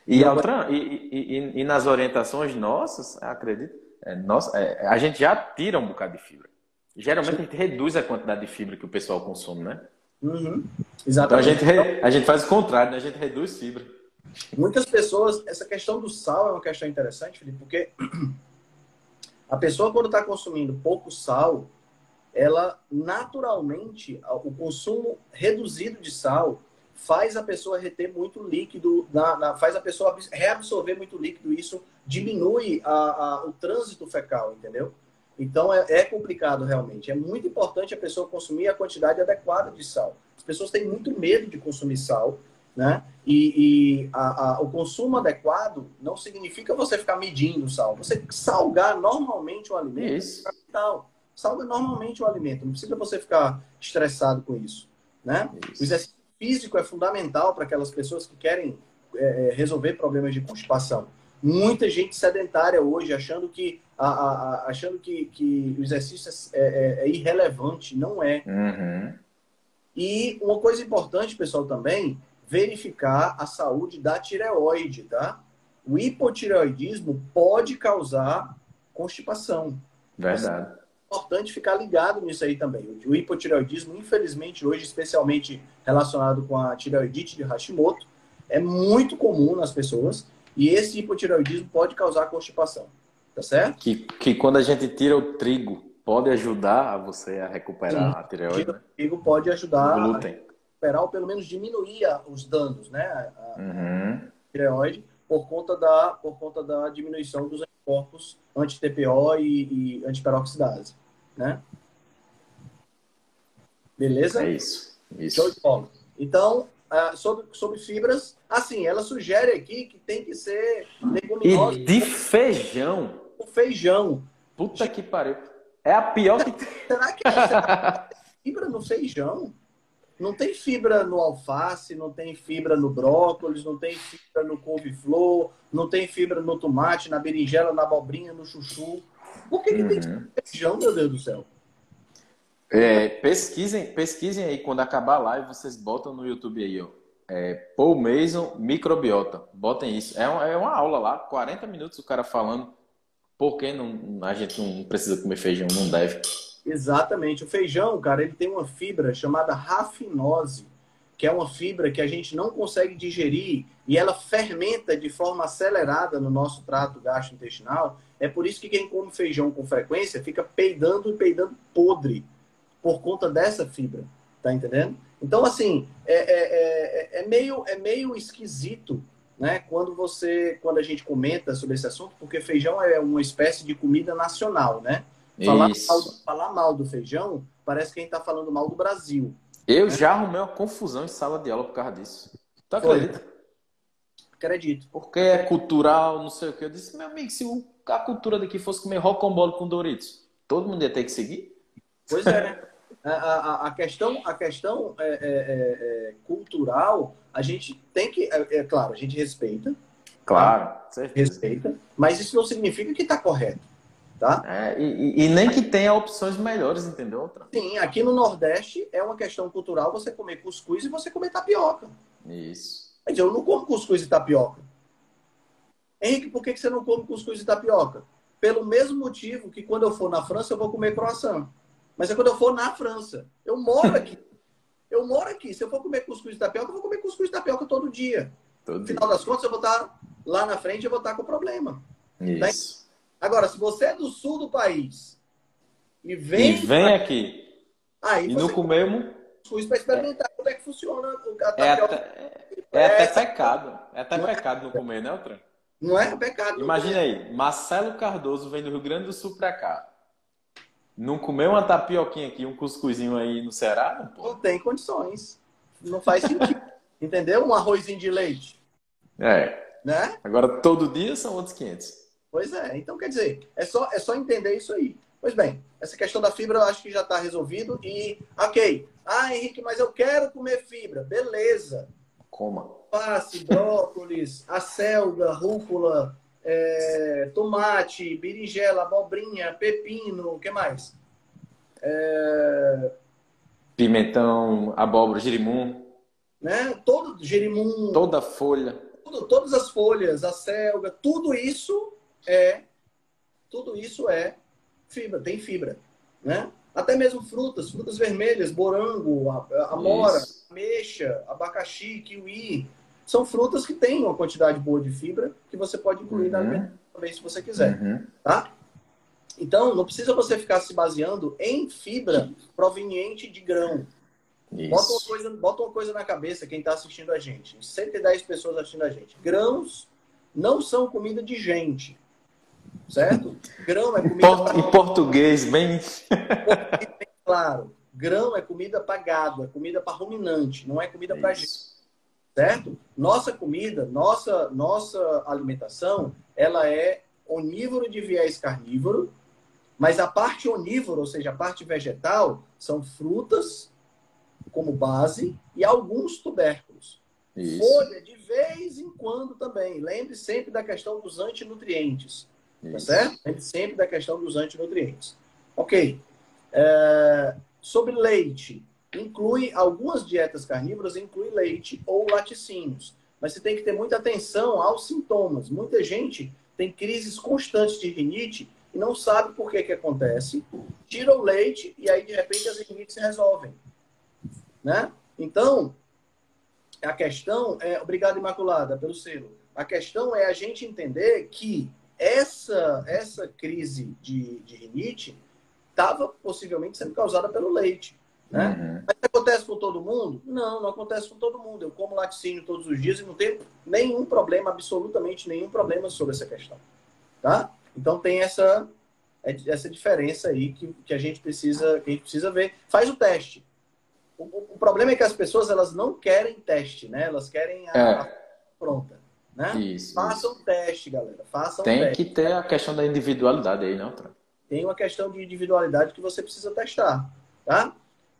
Speaker 2: E, outra, e, e, e, nas orientações nossas, acredito, é, nossa, é, a gente já tira um bocado de fibra. Geralmente a gente reduz a quantidade de fibra que o pessoal consome, né?
Speaker 1: Uhum.
Speaker 2: Exatamente. Então a gente, a gente faz o contrário, né? a gente reduz fibra.
Speaker 1: Muitas pessoas, essa questão do sal é uma questão interessante, Felipe, porque a pessoa quando está consumindo pouco sal, ela naturalmente, o consumo reduzido de sal faz a pessoa reter muito líquido, na, na, faz a pessoa reabsorver muito líquido, isso diminui a, a, o trânsito fecal, entendeu? Então é, é, complicado realmente. É muito importante a pessoa consumir a quantidade adequada de sal. As pessoas têm muito medo de consumir sal, né? E, e a, a, o consumo adequado não significa você ficar medindo o sal. Você salgar normalmente o alimento
Speaker 2: isso.
Speaker 1: é capital salga normalmente o alimento. Não precisa você ficar estressado com isso. Né? Isso. O exercício físico é fundamental para aquelas pessoas que querem é, é, resolver problemas de constipação. Muita gente sedentária hoje, achando que, a achando que, que o exercício é, é, é irrelevante. Não é.
Speaker 2: Uhum.
Speaker 1: E uma coisa importante, pessoal, também, verificar a saúde da tireoide, tá? O hipotireoidismo pode causar constipação.
Speaker 2: Verdade
Speaker 1: importante ficar ligado nisso aí também. O hipotireoidismo, infelizmente, hoje, especialmente relacionado com a tireoidite de Hashimoto, é muito comum nas pessoas e esse hipotireoidismo pode causar constipação. Tá certo?
Speaker 2: Que, que quando a gente tira o trigo, pode ajudar você a recuperar Sim, a tireoide?
Speaker 1: O trigo pode ajudar a recuperar ou pelo menos diminuir os danos, né? A,
Speaker 2: uhum.
Speaker 1: tireoide por conta da, por conta da diminuição dos anticorpos anti-TPO e, e antiperoxidase, né? Beleza?
Speaker 2: É isso. isso.
Speaker 1: Show de bola. Então, uh, sobre, sobre fibras, assim, ela sugere aqui que tem que ser
Speaker 2: leguminosa. E de feijão.
Speaker 1: O feijão.
Speaker 2: Puta que pariu. É a pior que
Speaker 1: tem. Será que é fibra no feijão? Não tem fibra no alface, não tem fibra no brócolis, não tem fibra no couve-flor, não tem fibra no tomate, na berinjela, na abobrinha, no chuchu. Por que, que uhum. tem feijão, meu Deus do céu?
Speaker 2: É, pesquisem, pesquisem aí quando acabar a live, vocês botam no YouTube aí, ó. É, Paul Mason microbiota. Botem isso. É uma, é uma aula lá, 40 minutos o cara falando por que não, a gente não precisa comer feijão, não deve.
Speaker 1: Exatamente. O feijão, cara, ele tem uma fibra chamada rafinose, que é uma fibra que a gente não consegue digerir e ela fermenta de forma acelerada no nosso trato gastrointestinal. É por isso que quem come feijão com frequência fica peidando e peidando podre por conta dessa fibra. Tá entendendo? Então, assim, é, é, é, é meio, é meio esquisito né, quando você quando a gente comenta sobre esse assunto, porque feijão é uma espécie de comida nacional, né? Falar mal, falar mal, do feijão parece que a gente está falando mal do Brasil.
Speaker 2: Eu né? já arrumei uma confusão em sala de aula por causa disso. Tu acredita?
Speaker 1: Acredito.
Speaker 2: Porque é cultural, não sei o que. Eu disse, meu amigo, se a cultura daqui fosse comer rocambole com Doritos, todo mundo ia ter que seguir?
Speaker 1: Pois é, né? A, a, a, questão, a questão é, é, é, é cultural, a gente tem que, é, é claro, a gente respeita.
Speaker 2: Claro,
Speaker 1: tá? respeita, mas isso não significa que está correto. Tá?
Speaker 2: É, e, e, nem que tenha opções melhores, entendeu?
Speaker 1: Sim, aqui no Nordeste é uma questão cultural você comer cuscuz e você comer tapioca.
Speaker 2: Isso.
Speaker 1: Mas eu não como cuscuz e tapioca. Henrique, por que você não come cuscuz e tapioca? Pelo mesmo motivo que quando eu for na França eu vou comer croissant. Mas é quando eu for na França. Eu moro aqui. eu moro aqui. Se eu for comer cuscuz e tapioca, eu vou comer cuscuz e tapioca todo dia.
Speaker 2: Todo
Speaker 1: no final
Speaker 2: dia.
Speaker 1: das contas, eu vou estar lá na frente e vou estar com problema.
Speaker 2: Tá Isso.
Speaker 1: Agora, se você é do sul do país e vem.
Speaker 2: E vem pra... aqui.
Speaker 1: Aí
Speaker 2: e não comemos.
Speaker 1: Fui para experimentar é... como é que funciona
Speaker 2: a é até, é até pecado. É até não é pecado é... não comer, né, Altran?
Speaker 1: Não é pecado.
Speaker 2: Imagina aí, Marcelo Cardoso vem do Rio Grande do Sul para cá. Não comeu uma tapioquinha aqui, um cuscuzinho aí no Ceará?
Speaker 1: Não, não tem condições. Não faz sentido. Entendeu? Um arrozinho de leite.
Speaker 2: É.
Speaker 1: Né?
Speaker 2: Agora todo dia são outros 500.
Speaker 1: Pois é. Então, quer dizer, é só, é só entender isso aí. Pois bem, essa questão da fibra eu acho que já está resolvido. E, ok. Ah, Henrique, mas eu quero comer fibra. Beleza.
Speaker 2: Coma.
Speaker 1: Passe, brócolis, acelga, rúcula, é, tomate, berinjela, abobrinha, pepino, o que mais? É...
Speaker 2: Pimentão, abóbora, girimum.
Speaker 1: Né? Todo girimum.
Speaker 2: Toda folha.
Speaker 1: Tudo, todas as folhas, a selga, tudo isso é tudo isso é fibra, tem fibra, né? Até mesmo frutas, frutas vermelhas, morango, amora, ameixa, abacaxi, kiwi, são frutas que têm uma quantidade boa de fibra que você pode incluir uhum. na alimentação também se você quiser, uhum. tá? Então, não precisa você ficar se baseando em fibra proveniente de grão. Bota uma, coisa, bota uma coisa na cabeça, quem está assistindo a gente. 110 pessoas assistindo a gente. Grãos não são comida de gente. Certo? Grão é comida.
Speaker 2: Em, pra... português, bem.
Speaker 1: claro. Grão é comida para gado, é comida para ruminante, não é comida para gente. Certo? Nossa comida, nossa, nossa alimentação, ela é onívoro de viés carnívoro mas a parte onívora, ou seja, a parte vegetal, são frutas como base e alguns tubérculos. Isso. Folha de vez em quando também. Lembre sempre da questão dos antinutrientes. Tá Isso. Tá certo? Lembre sempre da questão dos antinutrientes. Ok. É... Sobre leite. Inclui algumas dietas carnívoras, inclui leite ou laticínios. Mas você tem que ter muita atenção aos sintomas. Muita gente tem crises constantes de rinite e não sabe por que que acontece, tira o leite e aí de repente as rinites se resolvem, né? Então, a questão é, obrigado Imaculada pelo selo. A questão é a gente entender que essa essa crise de, de rinite estava possivelmente sendo causada pelo leite. Né? Uhum. Mas acontece com todo mundo? Não, não acontece com todo mundo. Eu como laticínio todos os dias e não tenho nenhum problema, absolutamente nenhum problema sobre essa questão. Tá? Então tem essa, essa diferença aí que, que, a gente precisa, que a gente precisa ver. Faz o teste. O, o problema é que as pessoas elas não querem teste, né? Elas querem a, é. a pronta. Né? Isso, Façam isso. teste, galera. Façam
Speaker 2: Tem
Speaker 1: teste.
Speaker 2: que ter a questão da individualidade aí, não, né,
Speaker 1: Tem uma questão de individualidade que você precisa testar, tá?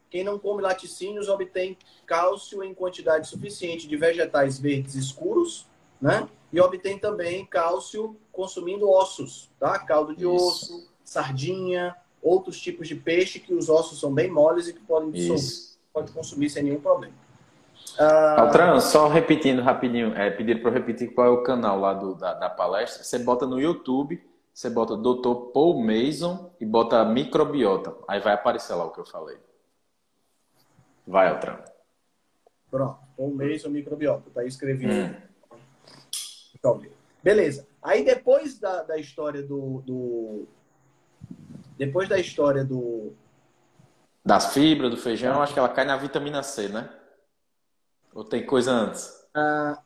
Speaker 1: Quem não come laticínios obtém cálcio em quantidade suficiente de vegetais verdes escuros, né? E obtém também cálcio consumindo ossos, tá? Caldo de Isso. osso, sardinha, outros tipos de peixe que os ossos são bem moles e que podem dissolver, pode consumir sem nenhum problema.
Speaker 2: Ah... Altran, só repetindo rapidinho, é, pedir para eu repetir qual é o canal lá do, da, da, palestra. Você bota no YouTube, você bota Dr. Paul Mason e bota microbiota. Aí vai aparecer lá o que eu falei. Vai, Altran.
Speaker 1: Pronto, Paul Mason microbiota, tá aí escrevido. Hum. Então, beleza. Aí depois da, da história do, do, Depois da história do.
Speaker 2: Das fibras, do feijão, acho que ela cai na vitamina C, né? Ou tem coisa antes?
Speaker 1: Ah,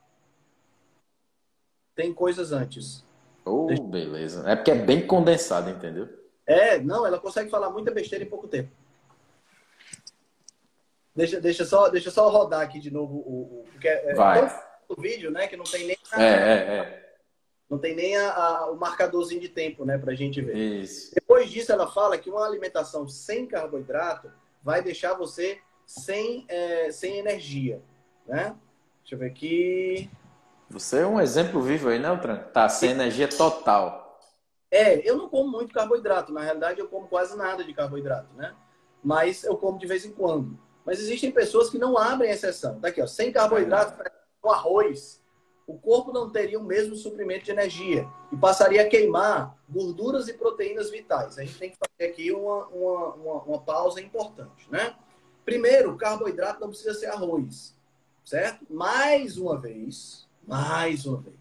Speaker 1: tem coisas antes.
Speaker 2: Oh, Deixa... beleza. É porque é bem condensado, entendeu?
Speaker 1: É, não, ela consegue falar muita besteira em pouco tempo. Deixa, deixa, só, deixa só rodar aqui de novo o. o porque é,
Speaker 2: Vai.
Speaker 1: É o vídeo, né? Que não tem nem.
Speaker 2: A, é, é, é.
Speaker 1: Não tem nem a, a, o marcadorzinho de tempo, né? Pra gente ver.
Speaker 2: Isso.
Speaker 1: Depois disso, ela fala que uma alimentação sem carboidrato vai deixar você sem, é, sem energia, né? Deixa eu ver aqui.
Speaker 2: Você é um exemplo vivo aí, né, Altran? Tá sem energia total.
Speaker 1: É, eu não como muito carboidrato. Na realidade, eu como quase nada de carboidrato, né? Mas eu como de vez em quando. Mas existem pessoas que não abrem exceção. Tá aqui, ó. Sem carboidrato, o arroz, o corpo não teria o mesmo suprimento de energia e passaria a queimar gorduras e proteínas vitais. A gente tem que fazer aqui uma, uma, uma, uma pausa importante, né? Primeiro, carboidrato não precisa ser arroz, certo? Mais uma vez, mais uma vez.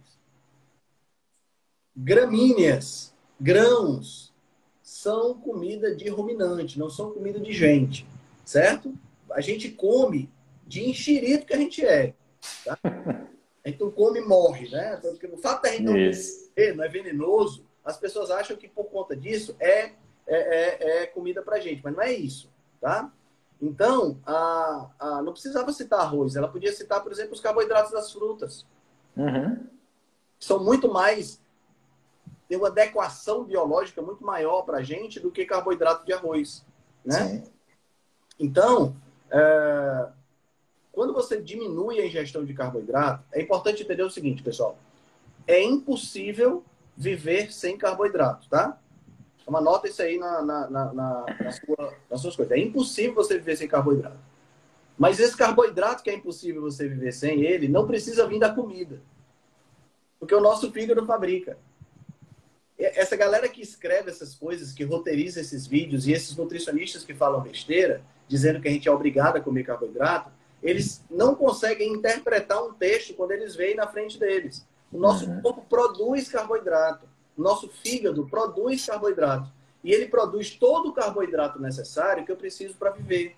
Speaker 1: Gramíneas, grãos, são comida de ruminante, não são comida de gente, certo? A gente come de enxerido que a gente é. Tá? A gente não come e morre, né? O fato da gente não comer não é venenoso, as pessoas acham que por conta disso é, é, é, é comida pra gente, mas não é isso, tá? Então, a, a, não precisava citar arroz, ela podia citar, por exemplo, os carboidratos das frutas.
Speaker 2: Uhum.
Speaker 1: São muito mais. tem uma adequação biológica muito maior para a gente do que carboidrato de arroz. Né? Sim. Então, é, quando você diminui a ingestão de carboidrato, é importante entender o seguinte, pessoal. É impossível viver sem carboidrato, tá? Então, anota isso aí na, na, na, na, sua, nas suas coisas. É impossível você viver sem carboidrato. Mas esse carboidrato que é impossível você viver sem ele, não precisa vir da comida. Porque o nosso fígado fabrica. Essa galera que escreve essas coisas, que roteiriza esses vídeos, e esses nutricionistas que falam besteira, dizendo que a gente é obrigado a comer carboidrato, eles não conseguem interpretar um texto quando eles veem na frente deles. O nosso uhum. corpo produz carboidrato nosso fígado produz carboidrato. E ele produz todo o carboidrato necessário que eu preciso para viver.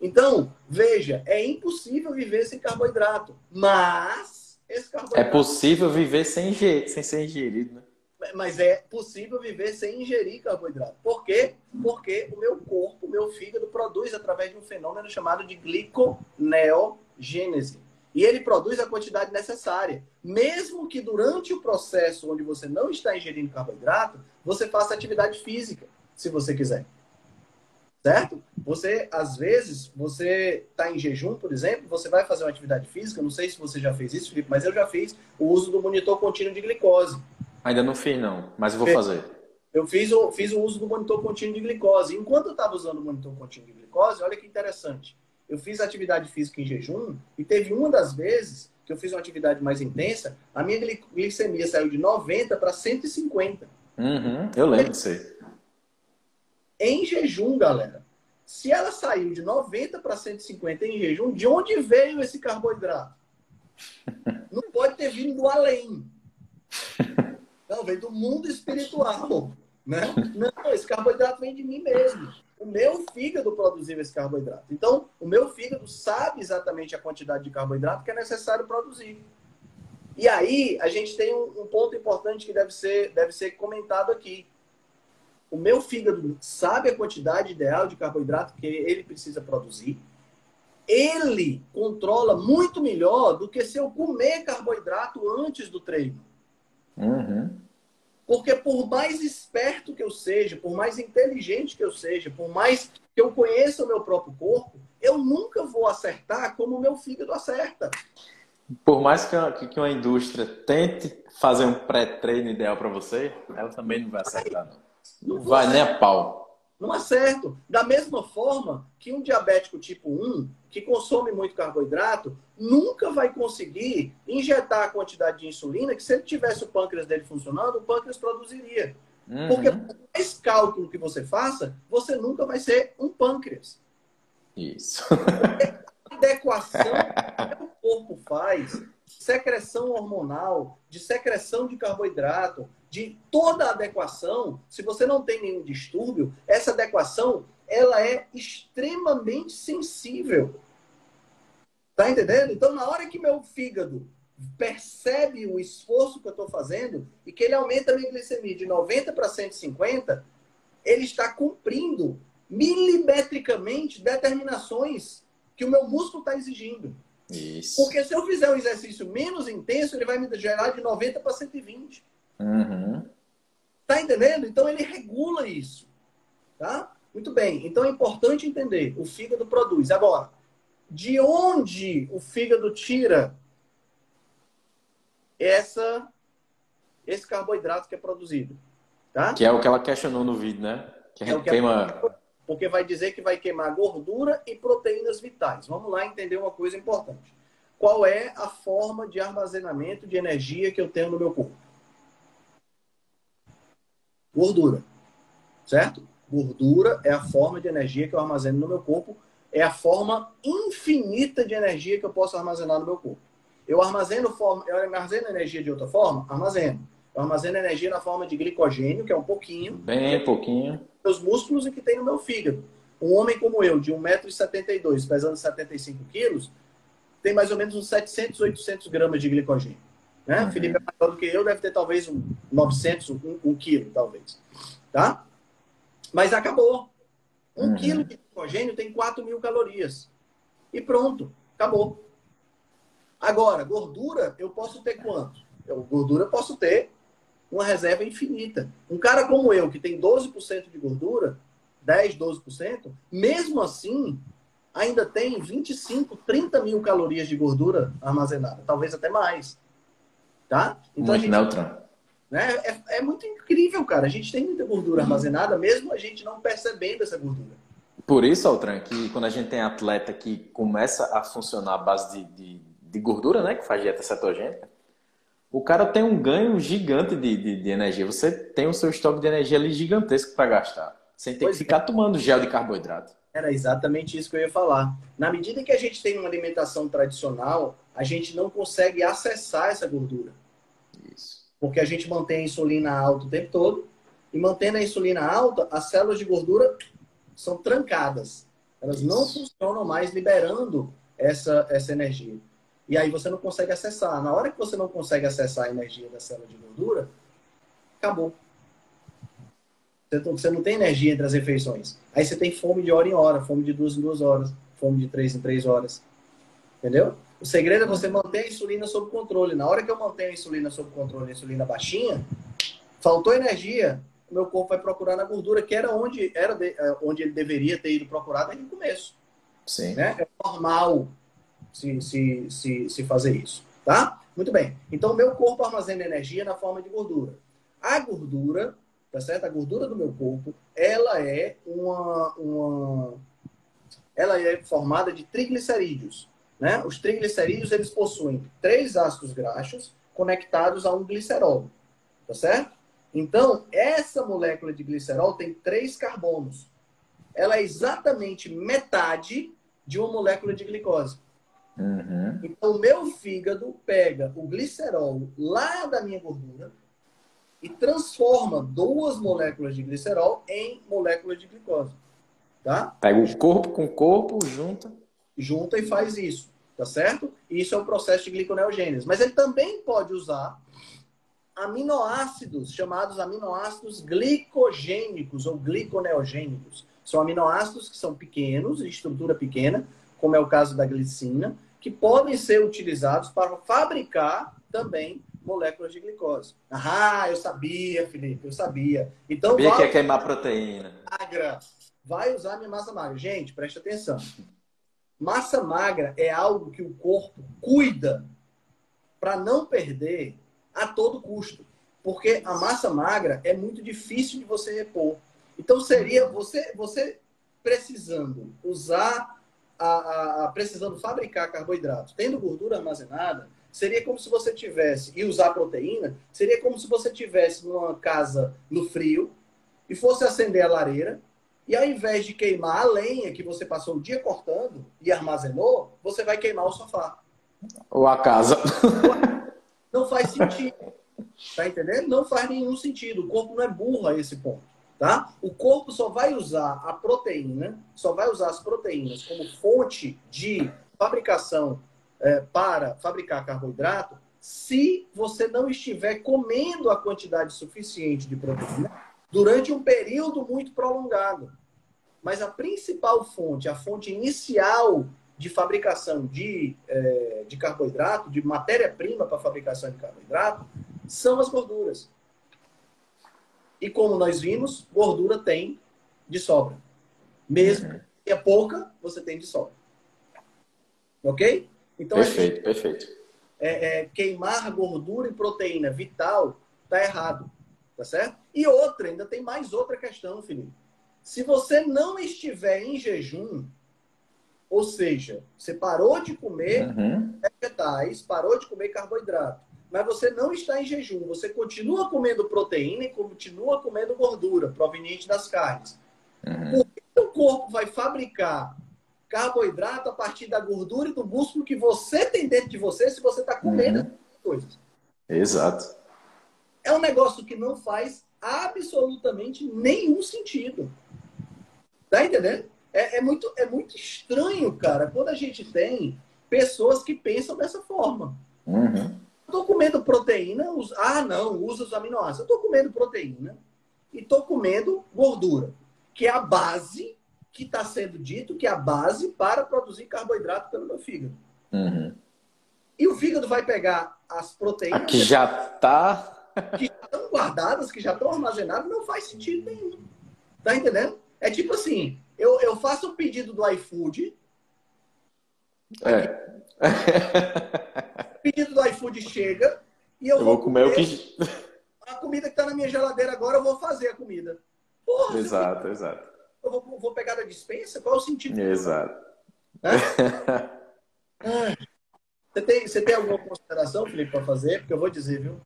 Speaker 1: Então, veja, é impossível viver sem carboidrato. Mas esse carboidrato.
Speaker 2: É possível viver sem, sem ser ingerido, né?
Speaker 1: Mas é possível viver sem ingerir carboidrato. Por quê? Porque o meu corpo, o meu fígado, produz através de um fenômeno chamado de gliconeogênese. E ele produz a quantidade necessária. Mesmo que durante o processo onde você não está ingerindo carboidrato, você faça atividade física, se você quiser. Certo? Você, às vezes, você está em jejum, por exemplo, você vai fazer uma atividade física. Não sei se você já fez isso, Felipe, mas eu já fiz o uso do monitor contínuo de glicose.
Speaker 2: Ainda não fiz, não, mas eu vou fazer.
Speaker 1: Eu fiz o, fiz o uso do monitor contínuo de glicose. Enquanto eu estava usando o monitor contínuo de glicose, olha que interessante eu fiz atividade física em jejum e teve uma das vezes que eu fiz uma atividade mais intensa, a minha glicemia saiu de 90 para 150.
Speaker 2: Uhum, eu lembro disso aí.
Speaker 1: Em jejum, galera. Se ela saiu de 90 para 150 em jejum, de onde veio esse carboidrato? Não pode ter vindo do além. Não, veio do mundo espiritual. Né? Não, esse carboidrato vem de mim mesmo o meu fígado produziu esse carboidrato. Então, o meu fígado sabe exatamente a quantidade de carboidrato que é necessário produzir. E aí, a gente tem um, um ponto importante que deve ser, deve ser comentado aqui. O meu fígado sabe a quantidade ideal de carboidrato que ele precisa produzir. Ele controla muito melhor do que se eu comer carboidrato antes do treino.
Speaker 2: Uhum.
Speaker 1: Porque por mais esperto que eu seja, por mais inteligente que eu seja, por mais que eu conheça o meu próprio corpo, eu nunca vou acertar como o meu fígado acerta.
Speaker 2: Por mais que, que uma indústria tente fazer um pré-treino ideal para você, ela também não vai acertar, não. Não, não vai nem a pau.
Speaker 1: Não acerto. Da mesma forma que um diabético tipo 1, que consome muito carboidrato, nunca vai conseguir injetar a quantidade de insulina que se ele tivesse o pâncreas dele funcionando, o pâncreas produziria. Uhum. Porque por mais cálculo que você faça, você nunca vai ser um pâncreas.
Speaker 2: Isso.
Speaker 1: a adequação que o corpo faz, secreção hormonal, de secreção de carboidrato, de toda a adequação, se você não tem nenhum distúrbio, essa adequação ela é extremamente sensível. Tá entendendo? Então, na hora que meu fígado percebe o esforço que eu estou fazendo e que ele aumenta a minha glicemia de 90 para 150, ele está cumprindo milimetricamente determinações que o meu músculo está exigindo.
Speaker 2: Isso.
Speaker 1: Porque se eu fizer um exercício menos intenso, ele vai me gerar de 90 para 120.
Speaker 2: Uhum.
Speaker 1: Tá entendendo? Então ele regula isso. Tá? Muito bem. Então é importante entender. O fígado produz. Agora, de onde o fígado tira essa esse carboidrato que é produzido? Tá?
Speaker 2: Que é o que ela questionou no vídeo, né? Que é que queima.
Speaker 1: Porque vai dizer que vai queimar gordura e proteínas vitais. Vamos lá entender uma coisa importante. Qual é a forma de armazenamento de energia que eu tenho no meu corpo? Gordura. Certo? Gordura é a forma de energia que eu armazeno no meu corpo, é a forma infinita de energia que eu posso armazenar no meu corpo. Eu armazeno, forma, eu armazeno energia de outra forma? Armazeno. Eu armazeno energia na forma de glicogênio, que é um pouquinho.
Speaker 2: Bem pouquinho.
Speaker 1: Meus músculos e que tem no meu fígado. Um homem como eu, de 1,72m, pesando 75 quilos, tem mais ou menos uns 700, 800 gramas de glicogênio. Né? Uhum. Felipe é maior do que eu, deve ter talvez um 900, um, um quilo, talvez. Tá? Mas acabou. Um uhum. quilo de glicogênio tem 4 mil calorias. E pronto, acabou. Agora, gordura, eu posso ter quanto? Eu, gordura, eu posso ter uma reserva infinita. Um cara como eu, que tem 12% de gordura, 10, 12%, mesmo assim, ainda tem 25, 30 mil calorias de gordura armazenada, talvez até mais. Tá?
Speaker 2: Então muito gente,
Speaker 1: Né, é, é muito incrível, cara. A gente tem muita gordura armazenada, mesmo a gente não percebendo essa gordura.
Speaker 2: Por isso, Altran, que quando a gente tem atleta que começa a funcionar à base de, de, de gordura, né, que faz dieta cetogênica, o cara tem um ganho gigante de, de, de, energia. Você tem o seu estoque de energia ali gigantesco para gastar, sem ter pois que ficar é. tomando gel de carboidrato.
Speaker 1: Era exatamente isso que eu ia falar. Na medida que a gente tem uma alimentação tradicional, a gente não consegue acessar essa gordura. Isso. Porque a gente mantém a insulina alta o tempo todo, e mantendo a insulina alta, as células de gordura são trancadas. Elas isso. não funcionam mais liberando essa, essa energia. E aí você não consegue acessar. Na hora que você não consegue acessar a energia da célula de gordura, acabou. Você não tem energia entre as refeições. Aí você tem fome de hora em hora, fome de duas em duas horas, fome de três em três horas. Entendeu? O segredo é você manter a insulina sob controle. Na hora que eu mantenho a insulina sob controle, a insulina baixinha, faltou energia, meu corpo vai procurar na gordura, que era onde, era de, é, onde ele deveria ter ido procurar desde o começo.
Speaker 2: Sim.
Speaker 1: Né? É normal se, se, se, se fazer isso. Tá? Muito bem. Então, meu corpo armazena energia na forma de gordura. A gordura tá certo? A gordura do meu corpo, ela é uma, uma ela é formada de triglicerídeos, né? Os triglicerídeos eles possuem três ácidos graxos conectados a um glicerol, tá certo? Então, essa molécula de glicerol tem três carbonos. Ela é exatamente metade de uma molécula de glicose.
Speaker 2: Uhum.
Speaker 1: Então, o meu fígado pega o glicerol lá da minha gordura, e transforma duas moléculas de glicerol em moléculas de glicose. Tá?
Speaker 2: Pega o corpo com o corpo, junta.
Speaker 1: Junta e faz isso, tá certo? Isso é o processo de gliconeogênese. Mas ele também pode usar aminoácidos, chamados aminoácidos glicogênicos ou gliconeogênicos. São aminoácidos que são pequenos, de estrutura pequena, como é o caso da glicina, que podem ser utilizados para fabricar também moléculas de glicose. Ah, eu sabia, Felipe, eu sabia. Então,
Speaker 2: sabia vai... que ia queimar proteína.
Speaker 1: Magra. Vai usar minha massa magra. Gente, preste atenção. Massa magra é algo que o corpo cuida para não perder a todo custo. Porque a massa magra é muito difícil de você repor. Então seria você, você precisando usar, a, a, a precisando fabricar carboidratos, tendo gordura armazenada, seria como se você tivesse, e usar proteína, seria como se você tivesse numa casa no frio e fosse acender a lareira, e ao invés de queimar a lenha que você passou o dia cortando e armazenou, você vai queimar o sofá.
Speaker 2: Ou a casa.
Speaker 1: Não faz sentido. Tá entendendo? Não faz nenhum sentido. O corpo não é burro a esse ponto. Tá? O corpo só vai usar a proteína, só vai usar as proteínas como fonte de fabricação é, para fabricar carboidrato se você não estiver comendo a quantidade suficiente de proteína durante um período muito prolongado. Mas a principal fonte, a fonte inicial de fabricação de, é, de carboidrato, de matéria-prima para fabricação de carboidrato, são as gorduras. E como nós vimos, gordura tem de sobra. Mesmo uhum. que é pouca, você tem de sobra. Ok?
Speaker 2: Então, perfeito, gente, perfeito.
Speaker 1: É, é, queimar gordura e proteína vital tá errado, tá certo? E outra, ainda tem mais outra questão, Felipe. Se você não estiver em jejum, ou seja, você parou de comer uhum. vegetais, parou de comer carboidrato, mas você não está em jejum, você continua comendo proteína e continua comendo gordura proveniente das carnes. Uhum. O corpo vai fabricar carboidrato a partir da gordura e do músculo que você tem dentro de você se você está comendo uhum. coisas.
Speaker 2: Exato.
Speaker 1: É um negócio que não faz absolutamente nenhum sentido. Tá entendendo? É, é, muito, é muito estranho, cara, quando a gente tem pessoas que pensam dessa forma.
Speaker 2: Uhum.
Speaker 1: Estou comendo proteína, us... ah, não, usa os aminoácidos. Eu estou comendo proteína e estou comendo gordura, que é a base que está sendo dito que é a base para produzir carboidrato pelo meu fígado.
Speaker 2: Uhum.
Speaker 1: E o fígado vai pegar as proteínas.
Speaker 2: Que já está.
Speaker 1: Que já estão guardadas, que já estão armazenadas, não faz sentido nenhum. Tá entendendo? É tipo assim: eu, eu faço um pedido do iFood.
Speaker 2: É.
Speaker 1: O pedido do iFood chega e eu,
Speaker 2: Eu
Speaker 1: vou,
Speaker 2: vou comer o que.
Speaker 1: A comida que está na minha geladeira agora, eu vou fazer a comida. Porra,
Speaker 2: Exato, exato.
Speaker 1: Eu vou, vou pegar da dispensa? Qual é o sentido?
Speaker 2: Exato.
Speaker 1: Você tem, você tem alguma consideração, Felipe, para fazer? Porque eu vou dizer, viu?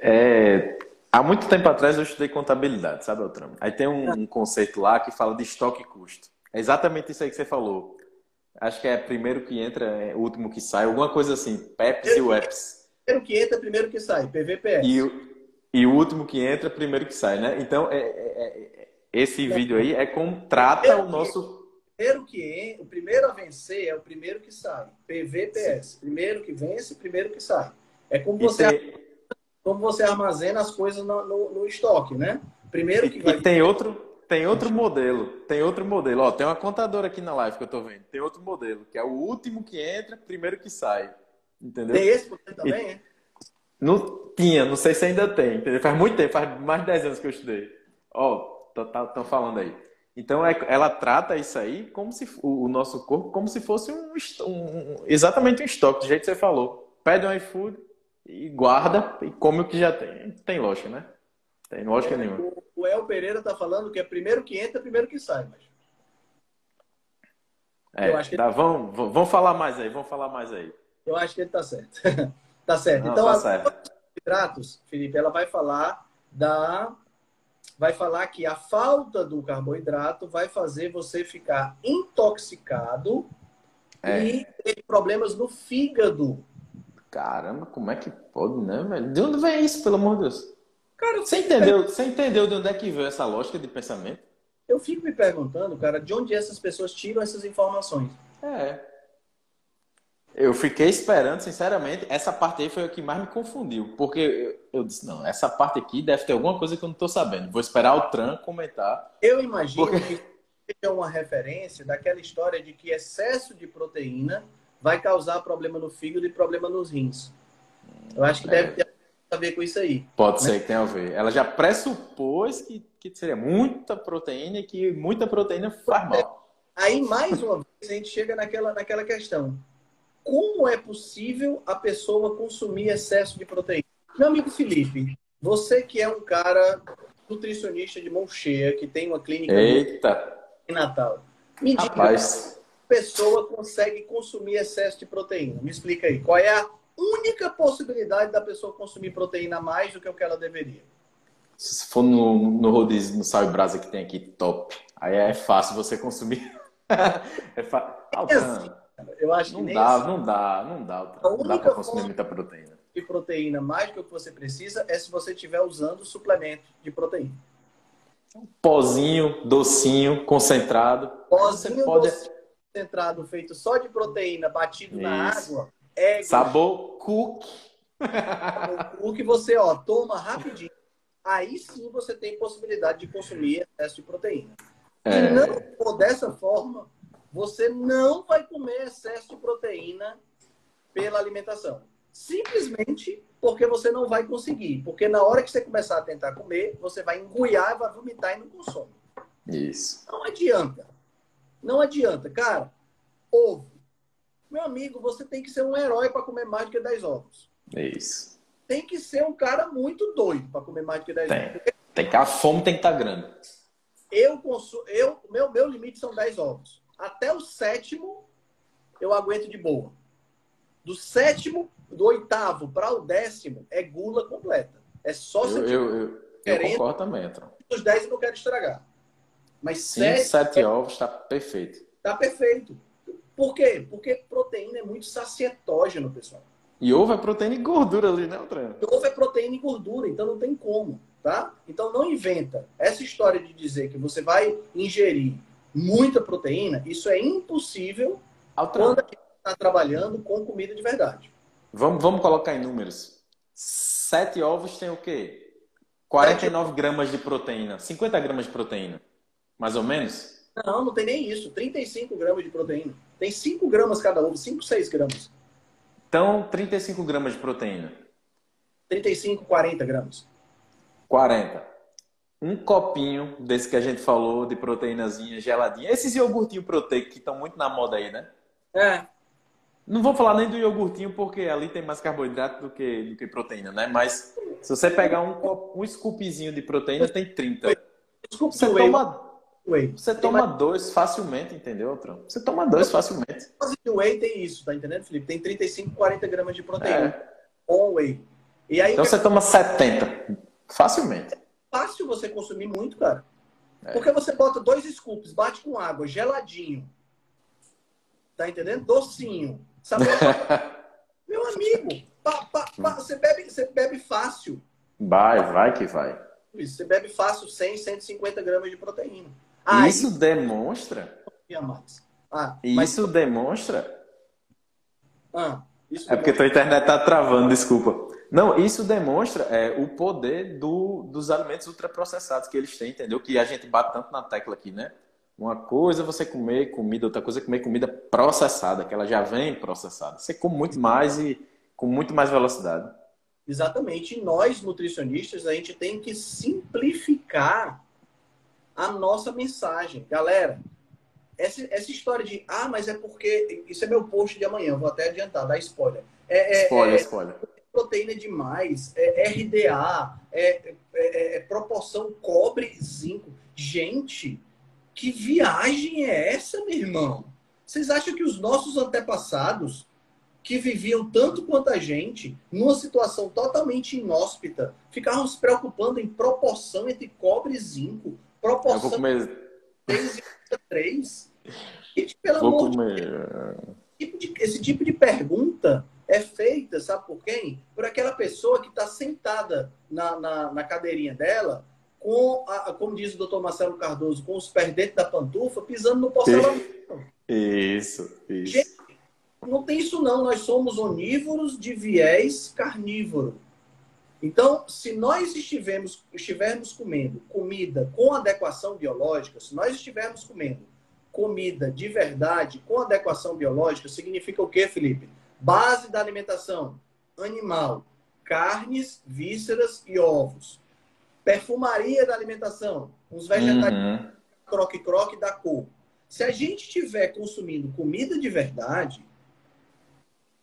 Speaker 2: É, há muito tempo atrás eu estudei contabilidade, sabe, Altran? Aí tem um, um conceito lá que fala de estoque e custo. É exatamente isso aí que você falou. Acho que é primeiro que entra, é o último que sai, alguma coisa assim, PEPs e UEPs.
Speaker 1: Primeiro que entra, primeiro que sai. PVPS.
Speaker 2: E, o- e o último que entra, primeiro que sai, né? Então, é- é- é- esse vídeo aí é como trata o nosso.
Speaker 1: Primeiro que en- o primeiro a vencer é o primeiro que sai. PVPS. Primeiro que vence, primeiro que sai. É como
Speaker 2: E
Speaker 1: você,
Speaker 2: tem,
Speaker 1: como você armazena as coisas no, no- no estoque, né? Primeiro que
Speaker 2: e
Speaker 1: vai.
Speaker 2: tem outro, tem outro modelo. Tem outro modelo. Ó, tem uma contadora aqui na live que eu tô vendo. Tem outro modelo, que é o último que entra, primeiro que sai. Entendeu?
Speaker 1: Tem esse também, é?
Speaker 2: Não tinha, não sei se ainda tem, entendeu? Faz muito tempo, faz mais de 10 anos que eu estudei. Ó, estão falando aí. Então, é- ela trata isso aí como se o, o nosso corpo como se fosse um, um- exatamente um estoque, do jeito que você falou. Pede um iFood e guarda e come o que já tem. Tem lógica, né? Tem lógica nenhuma.
Speaker 1: O, o El Pereira tá falando que é primeiro que entra, primeiro que sai. Mas...
Speaker 2: É,
Speaker 1: eu acho que-
Speaker 2: dá- vamos, vamos vamos falar mais aí, vamos falar mais aí.
Speaker 1: Eu acho que ele tá certo. tá certo.
Speaker 2: Não,
Speaker 1: então,
Speaker 2: tá
Speaker 1: a
Speaker 2: certo.
Speaker 1: carboidratos, Felipe, ela vai falar da vai falar que a falta do carboidrato vai fazer você ficar intoxicado
Speaker 2: É.
Speaker 1: e ter problemas no fígado.
Speaker 2: Caramba, como é que pode, né, velho? De onde vem isso, pelo amor de Deus?
Speaker 1: Cara,
Speaker 2: Você entendeu, você entendeu de onde é que veio essa lógica de pensamento?
Speaker 1: eu fico me perguntando, cara, de onde essas pessoas tiram essas informações.
Speaker 2: É. Eu fiquei esperando, sinceramente, essa parte aí foi o que mais me confundiu. Porque eu, eu disse, não, essa parte aqui deve ter alguma coisa que eu não tô sabendo. Vou esperar o Tran comentar.
Speaker 1: Eu imagino
Speaker 2: Porque-
Speaker 1: que seja uma referência daquela história de que excesso de proteína vai causar problema no fígado e problema nos rins. Eu acho que
Speaker 2: É.
Speaker 1: deve ter a ver com isso aí.
Speaker 2: Pode ser que tenha a ver. Ela já pressupôs que, que seria muita proteína e que muita proteína faz mal.
Speaker 1: Aí, mais uma vez, a gente chega naquela, naquela questão. Como é possível a pessoa consumir excesso de proteína? Meu amigo Felipe, você que é um cara nutricionista de mão cheia, que tem uma clínica
Speaker 2: Eita,
Speaker 1: em Natal, me diga,
Speaker 2: rapaz.
Speaker 1: a pessoa consegue consumir excesso de proteína? Me explica aí. Qual é a única possibilidade da pessoa consumir proteína a mais do que o que ela deveria?
Speaker 2: Se for no, no rodízio, no sal e brasa que tem aqui, top. Aí é fácil você consumir. é fa... Altran,
Speaker 1: Eu acho que
Speaker 2: não
Speaker 1: nem
Speaker 2: dá, não dá, não dá. Não dá
Speaker 1: única
Speaker 2: pra consumir muita proteína.
Speaker 1: de proteína mais do que o que você precisa é se você estiver usando suplemento de proteína.
Speaker 2: Pozinho, docinho, concentrado.
Speaker 1: Pozinho
Speaker 2: pode...
Speaker 1: doce concentrado feito só de proteína batido na
Speaker 2: Isso.
Speaker 1: água é
Speaker 2: Sabor cookie.
Speaker 1: o que você ó, toma rapidinho. Aí sim você tem possibilidade de consumir excesso de proteína.
Speaker 2: É,
Speaker 1: não for dessa forma, você não vai comer excesso de proteína pela alimentação. Simplesmente porque você não vai conseguir. Porque na hora que você começar a tentar comer, você vai engoiar, vai vomitar e não consome.
Speaker 2: isso.
Speaker 1: Não adianta. Não adianta. Cara, ovo. Meu amigo, você tem que ser um herói para comer mais do que 10 ovos.
Speaker 2: Isso.
Speaker 1: Tem que ser um cara muito doido para comer mais do que 10
Speaker 2: Tem.
Speaker 1: ovos.
Speaker 2: Tem que a fome tem que estar grande.
Speaker 1: eu consumo, eu, meu, meu limite são 10 ovos. Até o sétimo eu aguento de boa. Do sétimo, do oitavo para o décimo é gula completa. É só
Speaker 2: Eu,
Speaker 1: eu,
Speaker 2: eu, eu, concordo também, Antron.
Speaker 1: os 10 eu não quero estragar. Mas
Speaker 2: Cinco,
Speaker 1: sete
Speaker 2: sete ovos está perfeito.
Speaker 1: tá perfeito. Por quê? Porque proteína é muito sacietógeno, pessoal.
Speaker 2: E ovo é proteína e gordura ali, né, Antron?
Speaker 1: Ovo é proteína e gordura, então não tem como, tá? Então não inventa. Essa história de dizer que você vai ingerir muita proteína, isso é impossível quando a gente está trabalhando com comida de verdade.
Speaker 2: vamos, vamos colocar em números. Sete ovos tem o quê? 49 gramas de proteína. 50 gramas de proteína. Mais ou menos?
Speaker 1: Não, não tem nem isso. 35 gramas de proteína. Tem 5 gramas cada ovo, 5, 6 gramas.
Speaker 2: Então, 35 gramas de proteína.
Speaker 1: 35, 40 gramas.
Speaker 2: 40. Um copinho desse que a gente falou de proteínazinha geladinha. Esses iogurtinhos proteicos que estão muito na moda aí, né?
Speaker 1: É.
Speaker 2: Não vou falar nem do iogurtinho, porque ali tem mais carboidrato do que, do que proteína, né? Mas se você pegar um, um scoopzinho de proteína, tem 30.
Speaker 1: Desculpa,
Speaker 2: Você
Speaker 1: whey.
Speaker 2: toma,
Speaker 1: whey.
Speaker 2: você toma dois facilmente, entendeu, Tron? Você toma dois facilmente.
Speaker 1: de whey tem isso, tá entendendo, Felipe? Tem 35, 40 gramas de proteína
Speaker 2: É.
Speaker 1: com whey. E aí
Speaker 2: Então você toma 70. Facilmente.
Speaker 1: Fácil você consumir muito, cara.
Speaker 2: É.
Speaker 1: Porque você bota dois scoops, bate com água, geladinho. Tá entendendo? Docinho. Sabor... Meu amigo, pá, pá, pá, você, bebe, você bebe fácil.
Speaker 2: Vai, vai que vai.
Speaker 1: Você bebe fácil 100, 150 gramas de proteína. Ah,
Speaker 2: Isso demonstra.
Speaker 1: isso. Ah, mas,
Speaker 2: Isso demonstra.
Speaker 1: ah, isso
Speaker 2: É porque tua internet tá travando, desculpa. Não, isso demonstra é, o poder do, dos alimentos ultraprocessados que eles têm, entendeu? Que a gente bate tanto na tecla aqui, né? Uma coisa é você comer comida, outra coisa é comer comida processada, que ela já vem processada. Você come muito mais e com muito mais velocidade.
Speaker 1: Exatamente. E nós, nutricionistas, a gente tem que simplificar a nossa mensagem. Galera, essa, essa história de, ah, mas é porque. Isso é meu post de amanhã, vou até adiantar, dar spoiler. É, é-
Speaker 2: Spoiler,
Speaker 1: é
Speaker 2: spoiler.
Speaker 1: Proteína demais, é RDA, é, é- é proporção cobre zinco. Gente, que viagem é essa, meu irmão? Vocês acham que os nossos antepassados, que viviam tanto quanto a gente, numa situação totalmente inóspita, ficavam se preocupando em proporção entre cobre e zinco?
Speaker 2: Eu vou
Speaker 1: Proporção
Speaker 2: comer.
Speaker 1: 3 e 3? Gente, pelo
Speaker 2: Vou
Speaker 1: amor
Speaker 2: comer.
Speaker 1: tipo de- esse tipo de pergunta é feita, sabe por quem? Por aquela pessoa que está sentada na, na, na cadeirinha dela, com, a, como diz o doutor Marcelo Cardoso, com os pés dentro da pantufa, pisando no porcelanato.
Speaker 2: Isso, isso.
Speaker 1: Gente, Não tem isso não, nós somos onívoros de viés carnívoro. Então, se nós estivermos, estivermos comendo comida com adequação biológica, se nós estivermos comendo comida de verdade com adequação biológica, significa o quê, Felipe? Base da alimentação: animal, carnes, vísceras e ovos. Perfumaria da alimentação: os vegetais
Speaker 2: Uhum.
Speaker 1: croque-croque da cor. Se a gente estiver consumindo comida de verdade,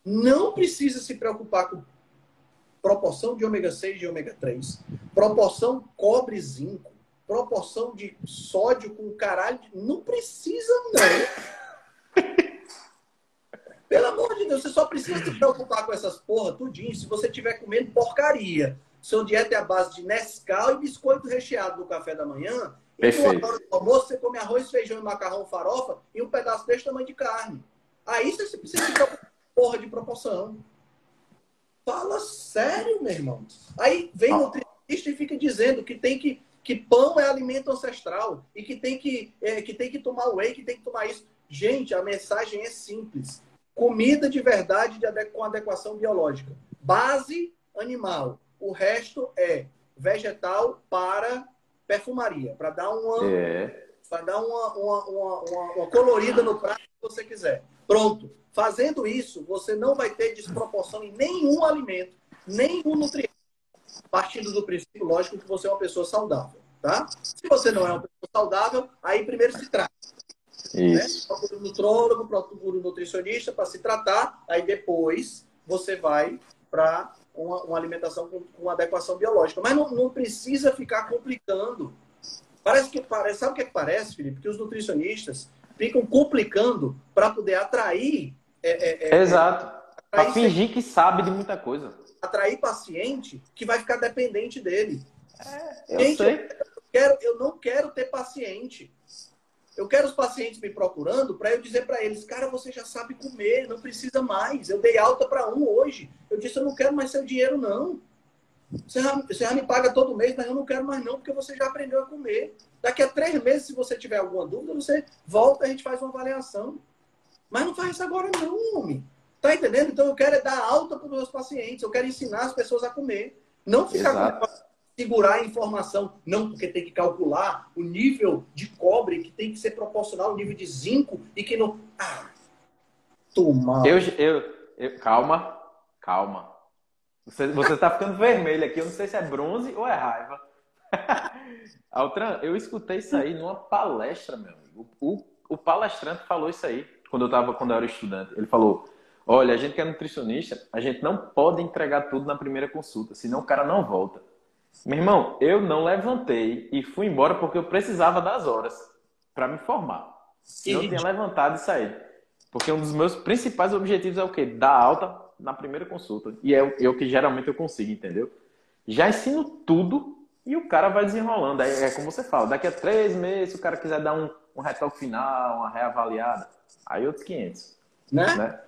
Speaker 1: não precisa se preocupar com proporção de ômega 6 e ômega 3, proporção cobre zinco, proporção de sódio com caralho. Não precisa, não. Pelo amor de Deus, você só precisa se preocupar com essas porra tudinho se você estiver comendo porcaria. Seu dieta é a base de Nescau e biscoito recheado no café da manhã. E
Speaker 2: Perfeito.
Speaker 1: na hora do almoço você come arroz, feijão e macarrão farofa e um pedaço desse tamanho de carne. Aí você precisa se preocupar com porra de proporção. Fala sério, meu irmão. Aí vem o nutricionista e fica dizendo que tem que que pão é alimento ancestral e que tem que, é, que tem que tomar whey, que tem que tomar isso. Gente, a mensagem é simples. Comida de verdade de ade- com adequação biológica. Base animal. O resto é vegetal para perfumaria, para dar uma,
Speaker 2: É.
Speaker 1: para dar uma, uma, uma, uma- uma colorida no prato que você quiser. Pronto. Fazendo isso, você não vai ter desproporção em nenhum alimento, nenhum nutriente. Partindo do princípio, lógico, que você é uma pessoa saudável, tá? Se você não é uma pessoa saudável, aí primeiro se trata. Né?
Speaker 2: Isso.
Speaker 1: Procura um nutrólogo, procura um nutricionista para se tratar, aí depois você vai para uma, uma alimentação com, com adequação biológica. Mas não, não precisa ficar complicando. Parece que parece, sabe o que, é que parece, Felipe? Que os nutricionistas ficam complicando para poder atrair, é, é, é,
Speaker 2: Exato. Pra
Speaker 1: atrair,
Speaker 2: fingir que sabe de muita coisa.
Speaker 1: atrair paciente que vai ficar dependente dele.
Speaker 2: Eu
Speaker 1: Gente,
Speaker 2: sei.
Speaker 1: quero, eu não quero ter paciente. Eu quero os pacientes me procurando para eu dizer para eles, cara, você já sabe comer, não precisa mais. Eu dei alta para um hoje. Eu disse, eu não quero mais seu dinheiro, não. Você já, você já me paga todo mês, mas eu não quero mais não, porque você já aprendeu a comer. Daqui a três meses, se você tiver alguma dúvida, você volta e a gente faz uma avaliação. Mas não faz isso agora não, homem. Tá entendendo? Então eu quero é dar alta para os meus pacientes. Eu quero ensinar as pessoas a comer. Não ficar
Speaker 2: Exato.
Speaker 1: com segurar a informação. Não, porque tem que calcular o nível de cobre que tem que ser proporcional ao nível de zinco e que não. Ah,
Speaker 2: toma. Eu, eu, eu, calma, calma. Você, você tá ficando vermelho aqui. Eu não sei se é bronze ou é raiva. Altran, eu escutei isso aí numa palestra, meu amigo. O, o palestrante falou isso aí quando eu tava, quando eu era estudante. Ele falou: Olha, a gente que é nutricionista, a gente não pode entregar tudo na primeira consulta, senão o cara não volta. Meu irmão, eu não levantei e fui embora porque eu precisava das horas para me formar. Se eu tinha levantado e saído. Porque um dos meus principais objetivos é o quê? Dar alta na primeira consulta. E é o, é o que geralmente eu consigo, entendeu? Já ensino tudo e o cara vai desenrolando. É, é como você fala, daqui a três meses, se o cara quiser dar um, um retoque final, uma reavaliada, aí outros 500.
Speaker 1: Né? né?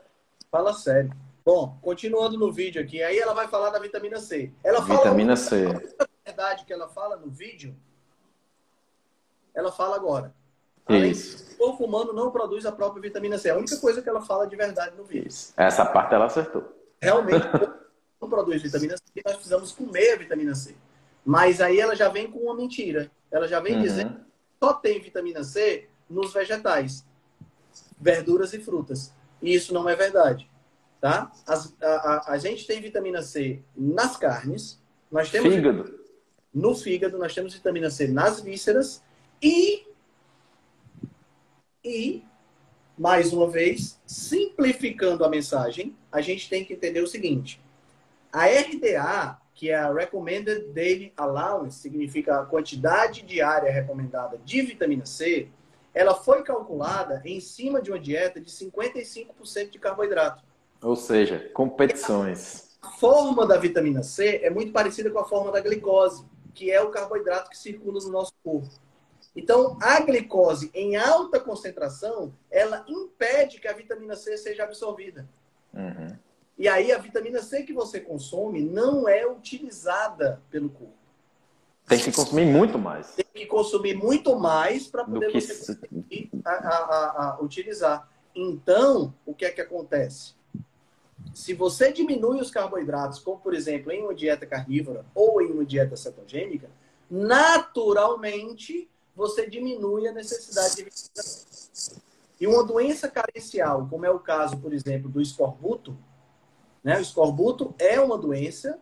Speaker 1: Fala sério. Bom, continuando no vídeo aqui, aí ela vai falar da vitamina C. Ela
Speaker 2: vitamina C.
Speaker 1: A verdade que ela fala no vídeo, ela fala agora.
Speaker 2: Isso.
Speaker 1: O humano não produz a própria vitamina C. É a única coisa que ela fala de verdade no vídeo.
Speaker 2: Essa parte ela acertou.
Speaker 1: Realmente, não produz vitamina C, nós precisamos comer a vitamina C. Mas aí ela já vem com uma mentira. Ela já vem uhum. dizendo que só tem vitamina C nos vegetais, verduras e frutas. E isso não é verdade. Tá? As, a, a, a, gente tem vitamina C nas carnes, nós temos
Speaker 2: fígado.
Speaker 1: no fígado, nós temos vitamina C nas vísceras e e mais uma vez, simplificando a mensagem, a gente tem que entender o seguinte: a RDA, que é a Recommended Daily Allowance, significa a quantidade diária recomendada de vitamina C, ela foi calculada em cima de uma dieta de 55% de carboidrato.
Speaker 2: Ou seja, competições.
Speaker 1: A forma da vitamina C é muito parecida com a forma da glicose, que é o carboidrato que circula no nosso corpo. Então, a glicose em alta concentração, ela impede que a vitamina C seja absorvida.
Speaker 2: Uhum.
Speaker 1: E aí, a vitamina C que você consome não é utilizada pelo corpo.
Speaker 2: Tem que consumir muito mais.
Speaker 1: Tem que consumir muito mais para poder que... você a, a, a, utilizar. Então, o que é que acontece? Se você diminui os carboidratos, como por exemplo em uma dieta carnívora ou em uma dieta cetogênica, naturalmente você diminui a necessidade de vitamina E uma doença carencial, como é o caso, por exemplo, do escorbuto, né? O escorbuto é uma doença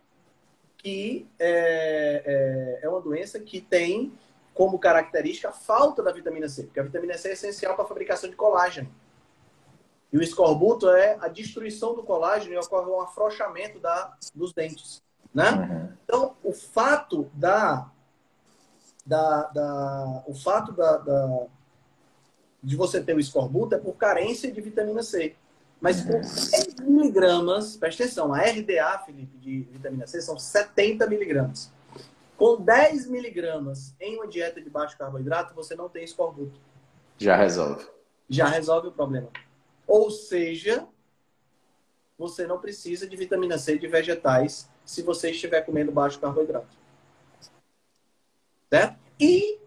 Speaker 1: que é, é, é uma doença que tem como característica a falta da vitamina C, porque a vitamina C é essencial para a fabricação de colágeno. E o escorbuto é a destruição do colágeno e ocorre um afrouxamento da, dos dentes. Né? Uhum. Então, o fato da, da, da o fato da, da, de você ter o escorbuto é por carência de vitamina C. Mas por 10 uhum. miligramas, presta atenção, a RDA, Felipe, de vitamina C são 70 miligramas. Com 10 miligramas em uma dieta de baixo carboidrato, você não tem escorbuto.
Speaker 2: Já resolve.
Speaker 1: Já resolve o problema. Ou seja, você não precisa de vitamina C de vegetais se você estiver comendo baixo carboidrato. Certo? E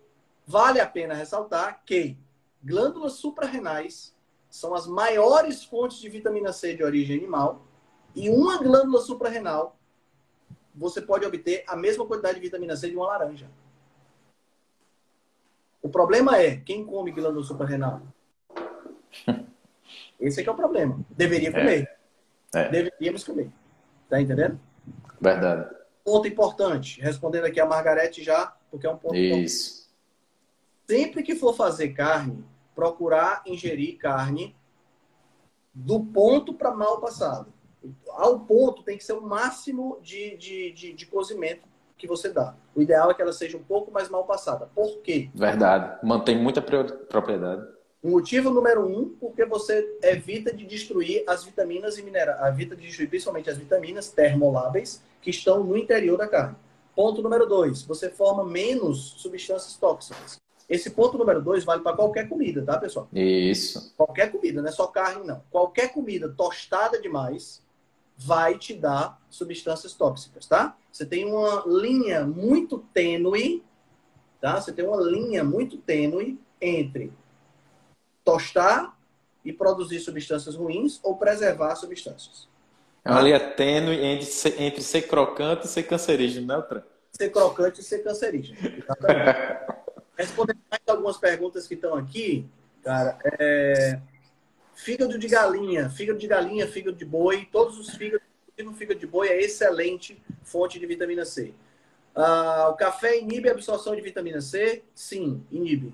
Speaker 1: vale a pena ressaltar que glândulas suprarrenais são as maiores fontes de vitamina C de origem animal e uma glândula suprarrenal você pode obter a mesma quantidade de vitamina C de uma laranja. O problema é, quem come glândula suprarrenal? Esse é que é o problema. Deveria comer. É. É. Deveríamos comer. Tá entendendo?
Speaker 2: Verdade.
Speaker 1: Ponto importante. Respondendo aqui a Margarete já, porque é um ponto
Speaker 2: Isso.
Speaker 1: Importante. Sempre que for fazer carne, procurar ingerir carne do ponto para mal passado. Ao ponto tem que ser o máximo de, de, de, de cozimento que você dá. O ideal é que ela seja um pouco mais mal passada. Por quê?
Speaker 2: Verdade. Mantém muita propriedade.
Speaker 1: O motivo número um, porque você evita de destruir as vitaminas e minerais, evita de destruir principalmente as vitaminas termoláveis que estão no interior da carne. Ponto número dois, você forma menos substâncias tóxicas. Esse ponto número dois vale para qualquer comida, tá, pessoal?
Speaker 2: Isso.
Speaker 1: Qualquer comida, não é só carne, não. Qualquer comida tostada demais vai te dar substâncias tóxicas, tá? Você tem uma linha muito tênue, tá? Você tem uma linha muito tênue entre tostar e produzir substâncias ruins ou preservar substâncias.
Speaker 2: É uma linha tênue entre ser, entre ser crocante e ser cancerígeno, né, Tran?
Speaker 1: ser crocante e ser cancerígeno. Respondendo mais algumas perguntas que estão aqui, cara, é... fígado de galinha, fígado de galinha, fígado de boi, todos os fígados, o fígado de boi é excelente fonte de vitamina C. Ah, o café inibe a absorção de vitamina C? Sim, inibe.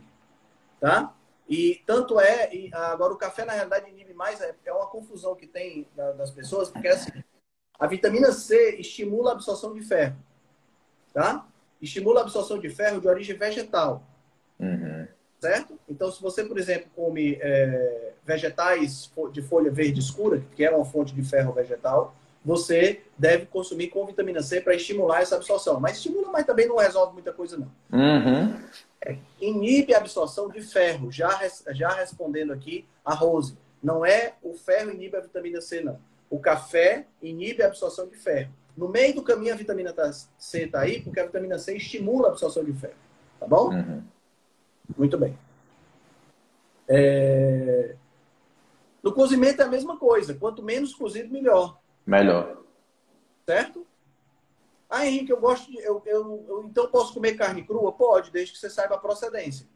Speaker 1: Tá? E tanto é, e agora o café na realidade inibe mais, é, é uma confusão que tem das pessoas, porque assim, a vitamina C estimula a absorção de ferro, tá? Estimula a absorção de ferro de origem vegetal, uhum. certo? Então, se você, por exemplo, come é, vegetais de folha verde escura, que é uma fonte de ferro vegetal, você deve consumir com vitamina C para estimular essa absorção. Mas estimula, mas também não resolve muita coisa, não. Uhum. É, inibe a absorção de ferro. Já, já respondendo aqui a Rose. Não é o ferro inibe a vitamina C, não. O café inibe a absorção de ferro. No meio do caminho, a vitamina C está aí, porque a vitamina C estimula a absorção de ferro. Tá bom? Uhum. Muito bem. É... No cozimento é a mesma coisa. Quanto menos cozido, melhor.
Speaker 2: Melhor.
Speaker 1: Certo? Ah, Henrique, eu gosto de. Eu, eu, eu, então posso comer carne crua? Pode, desde que você saiba a procedência.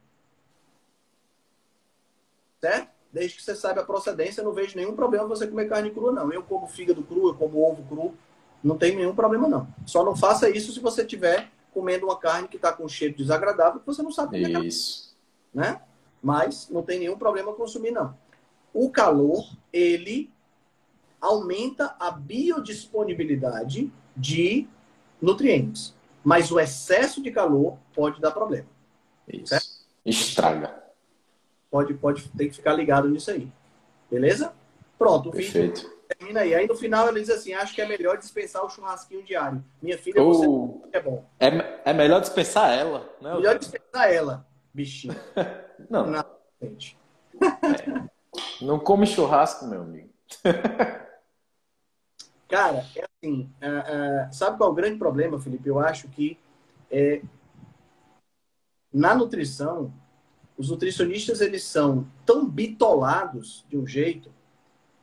Speaker 1: Certo? Desde que você saiba a procedência, eu não vejo nenhum problema você comer carne crua, não. Eu como fígado cru, eu como ovo cru, não tem nenhum problema, não. Só não faça isso se você estiver comendo uma carne que está com cheiro desagradável que você não sabe
Speaker 2: comer. Isso.
Speaker 1: Carne, né? Mas não tem nenhum problema consumir, não. O calor, ele aumenta a biodisponibilidade de nutrientes. Mas o excesso de calor pode dar problema.
Speaker 2: Isso. Certo? Estraga.
Speaker 1: Pode, pode ter que ficar ligado nisso aí. Beleza? Pronto, o
Speaker 2: Perfeito. vídeo
Speaker 1: termina aí. Aí no final ele diz assim: acho que é melhor dispensar o churrasquinho diário. Minha filha, você
Speaker 2: é bom. É, é melhor dispensar ela, né?
Speaker 1: Melhor dispensar ela, bichinho.
Speaker 2: Não. Na. É. Não come churrasco, meu amigo.
Speaker 1: Cara, é assim, uh, uh, sabe qual é o grande problema, Felipe? Eu acho que é, na nutrição, os nutricionistas eles são tão bitolados de um jeito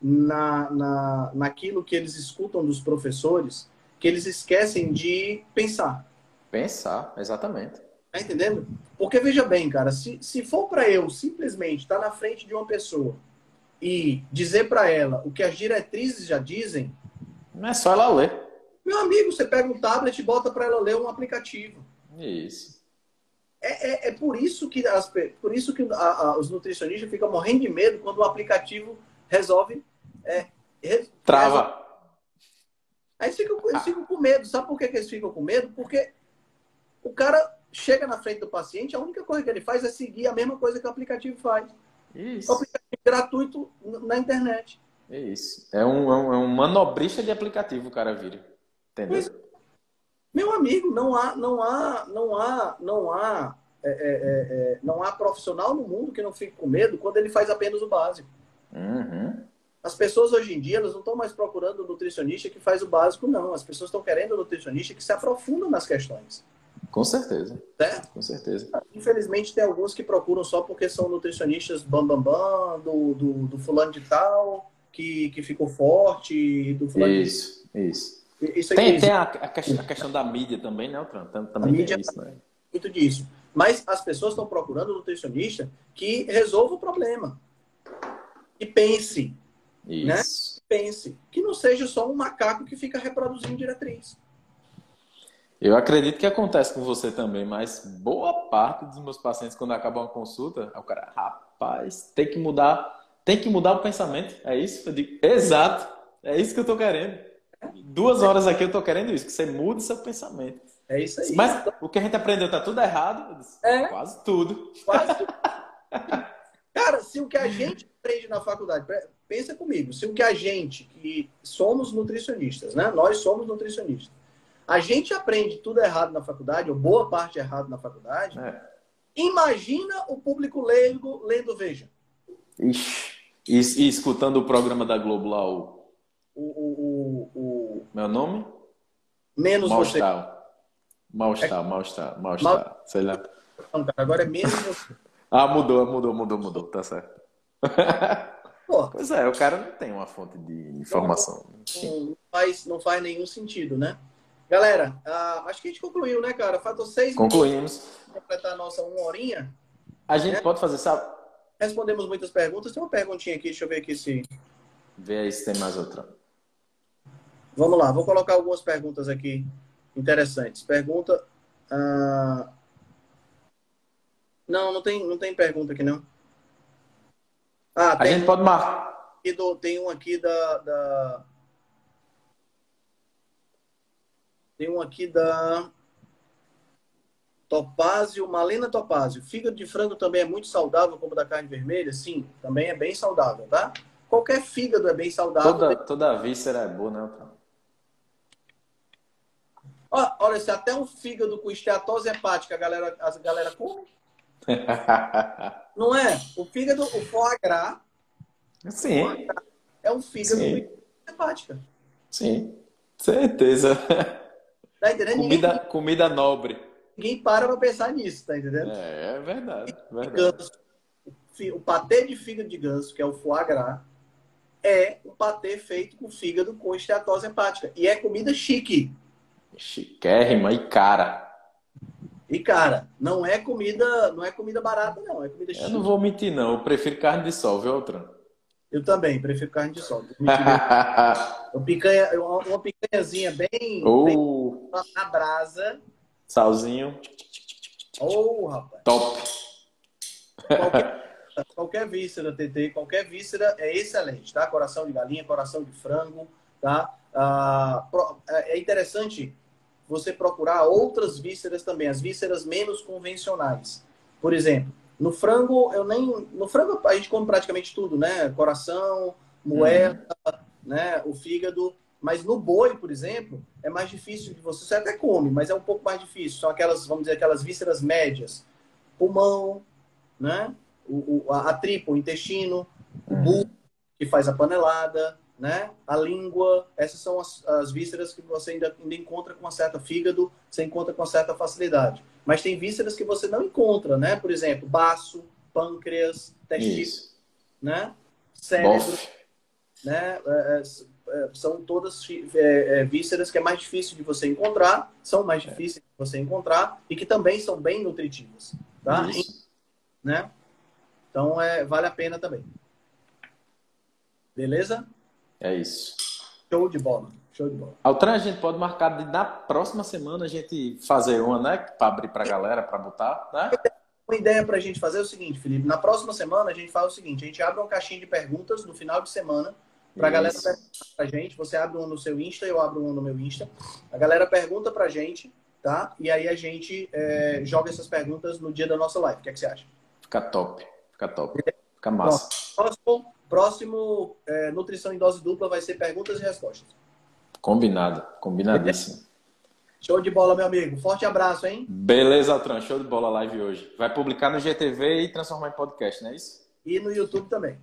Speaker 1: na, na, naquilo que eles escutam dos professores que eles esquecem de pensar.
Speaker 2: Pensar, exatamente.
Speaker 1: Tá entendendo? Porque veja bem, cara, se, se for para eu simplesmente estar tá na frente de uma pessoa e dizer para ela o que as diretrizes já dizem,
Speaker 2: não é só ela ler.
Speaker 1: Meu amigo, você pega um tablet e bota para ela ler um aplicativo.
Speaker 2: Isso.
Speaker 1: É, é, é por isso que, as, por isso que a, a, os nutricionistas ficam morrendo de medo quando o aplicativo resolve. É,
Speaker 2: Trava. Resolve.
Speaker 1: Aí eles ficam, eles ficam com medo. Sabe por que, que eles ficam com medo? Porque o cara chega na frente do paciente, a única coisa que ele faz é seguir a mesma coisa que o aplicativo faz.
Speaker 2: Isso.
Speaker 1: O aplicativo gratuito na internet.
Speaker 2: É isso. É um, é um, é um manobrista de aplicativo o cara vira. Entendeu? Mas,
Speaker 1: meu amigo, não há, não há, não há, não há, é, é, é, é, não há profissional no mundo que não fique com medo quando ele faz apenas o básico.
Speaker 2: Uhum.
Speaker 1: As pessoas hoje em dia elas não estão mais procurando o nutricionista que faz o básico, não. As pessoas estão querendo o nutricionista que se aprofunda nas questões.
Speaker 2: Com certeza.
Speaker 1: Certo?
Speaker 2: Com certeza.
Speaker 1: Infelizmente, tem alguns que procuram só porque são nutricionistas bambambam, bam, bam, do, do, do fulano de tal, que, que ficou forte do
Speaker 2: fulano. Isso, isso. isso tem, tem a, a, questão, a, questão, da mídia também, né, Altran? Também a mídia isso, né?
Speaker 1: Muito disso. Mas as pessoas estão procurando um nutricionista que resolva o problema. E pense. Né? Isso. Né? Pense. Que não seja só um macaco que fica reproduzindo diretriz.
Speaker 2: Eu acredito que acontece com você também, mas boa parte dos meus pacientes, quando acabam a consulta, o cara, rapaz, tem que mudar tem que mudar o pensamento. É isso? Eu digo, exato. É isso que eu estou querendo. Duas horas aqui eu estou querendo isso, que você mude seu pensamento.
Speaker 1: É isso aí.
Speaker 2: Mas o que a gente aprendeu tá tudo errado? Disse, é. Quase tudo.
Speaker 1: Quase tudo. Cara, se o que a gente aprende na faculdade, pensa comigo, se o que a gente, que somos nutricionistas, né? Nós somos nutricionistas. A gente aprende tudo errado na faculdade, ou boa parte errado na faculdade. É. Imagina o público leigo lendo Veja.
Speaker 2: Ixi. E, e, escutando o programa da Globo lá, o.
Speaker 1: O. o, o...
Speaker 2: Meu nome?
Speaker 1: Menos
Speaker 2: Mal-estar. você. Mal-estar, é... mal-estar, mal-estar. Mal... Sei lá.
Speaker 1: Agora é menos você.
Speaker 2: ah, mudou, mudou, mudou, mudou. Tá certo. Pô, pois é, o cara não tem uma fonte de informação.
Speaker 1: Não, não, faz, não faz nenhum sentido, né? Galera, uh, acho que a gente concluiu, né, cara? Faltou seis
Speaker 2: Concluímos.
Speaker 1: para completar a nossa uma horinha.
Speaker 2: A gente é. pode fazer, sabe?
Speaker 1: Respondemos muitas perguntas. Tem uma perguntinha aqui, deixa eu ver aqui se.
Speaker 2: Vê aí se tem mais outra.
Speaker 1: Vamos lá, vou colocar algumas perguntas aqui interessantes. Pergunta. Uh... Não, não tem, não tem pergunta aqui, não.
Speaker 2: Ah, a gente pode marcar.
Speaker 1: Tem um aqui da, da Tem um aqui da Topázio, Malena Topázio. Fígado de frango também é muito saudável, como da carne vermelha? Sim, também é bem saudável, tá? Qualquer fígado é bem saudável.
Speaker 2: Toda, toda víscera é boa, né?
Speaker 1: olha, se até um fígado com esteatose hepática a galera, a galera come. Não é? O fígado, o foie gras.
Speaker 2: Sim.
Speaker 1: é um fígado Sim. com hepática.
Speaker 2: Sim, certeza.
Speaker 1: Tá entendendo?
Speaker 2: Comida, comida nobre.
Speaker 1: Ninguém para pra pensar nisso, tá entendendo?
Speaker 2: É, é verdade. verdade.
Speaker 1: Ganso, o patê de fígado de ganso, que é o foie gras, é um patê feito com fígado com esteatose hepática. E é comida chique.
Speaker 2: Chiquérrima e cara.
Speaker 1: E cara, não é comida, não é comida barata não, é comida chique.
Speaker 2: Eu não vou mentir não, eu prefiro carne de sol, viu, Altran?
Speaker 1: Eu também, prefiro carne de sol. uma, picanha, uma picanhazinha bem,
Speaker 2: oh.
Speaker 1: bem, na brasa.
Speaker 2: Salzinho.
Speaker 1: Oh, rapaz.
Speaker 2: Top.
Speaker 1: Qualquer, qualquer víscera, TT, qualquer víscera é excelente, tá? Coração de galinha, coração de frango, tá? Ah, é interessante você procurar outras vísceras também, as vísceras menos convencionais. Por exemplo, no frango, eu nem. No frango a gente come praticamente tudo, né? Coração, moeda, uhum. né? O fígado. Mas no boi, por exemplo, é mais difícil de você. Você até come, mas é um pouco mais difícil. São aquelas, vamos dizer, aquelas vísceras médias. Pulmão, né? O, o a, a tripa, o intestino, o uhum. bulbo, que faz a panelada, né? A língua, essas são as, as vísceras que você ainda, ainda encontra com uma certa fígado, você encontra com uma certa facilidade. Mas tem vísceras que você não encontra, né? Por exemplo, baço, pâncreas, testículo, né? Cérebro, né? É, é são todas é, é, vísceras que é mais difícil de você encontrar, são mais difíceis de você encontrar e que também são bem nutritivas, tá? Isso. Né? Então, é, vale a pena também. Beleza?
Speaker 2: É isso.
Speaker 1: Show de bola. Show de bola.
Speaker 2: Altran, a gente pode marcar de, na próxima semana a gente fazer uma, né? Para abrir para a galera, para botar, né?
Speaker 1: Uma ideia para a gente fazer é o seguinte, Felipe. Na próxima semana a gente faz o seguinte: a gente abre uma caixinha de perguntas no final de semana para a galera perguntar para a gente. Você abre uma no seu Insta, eu abro uma no meu Insta. A galera pergunta para a gente, tá? E aí a gente é, joga essas perguntas no dia da nossa live. O que, é que você acha?
Speaker 2: Fica top. Fica top. Fica massa.
Speaker 1: Próximo, próximo é, Nutrição em Dose Dupla vai ser perguntas e respostas.
Speaker 2: Combinado. Combinadíssimo.
Speaker 1: Show de bola, meu amigo. Forte abraço, hein?
Speaker 2: Beleza, Altran. Show de bola live hoje. Vai publicar no GTV e transformar em podcast, não é isso?
Speaker 1: E no YouTube também.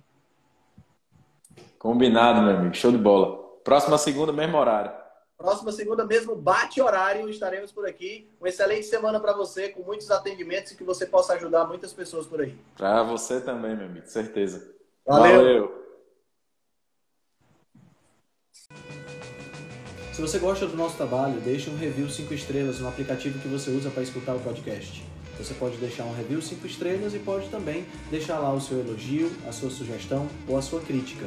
Speaker 2: Combinado, meu amigo. Show de bola. Próxima segunda, mesmo horário.
Speaker 1: Próxima segunda, mesmo bate horário, estaremos por aqui. Uma excelente semana para você, com muitos atendimentos e que você possa ajudar muitas pessoas por aí.
Speaker 2: Para você também, meu amigo, certeza.
Speaker 1: Valeu. Valeu. Se você gosta do nosso trabalho, deixe um review 5 estrelas no aplicativo que você usa para escutar o podcast. Você pode deixar um review 5 estrelas e pode também deixar lá o seu elogio, a sua sugestão ou a sua crítica.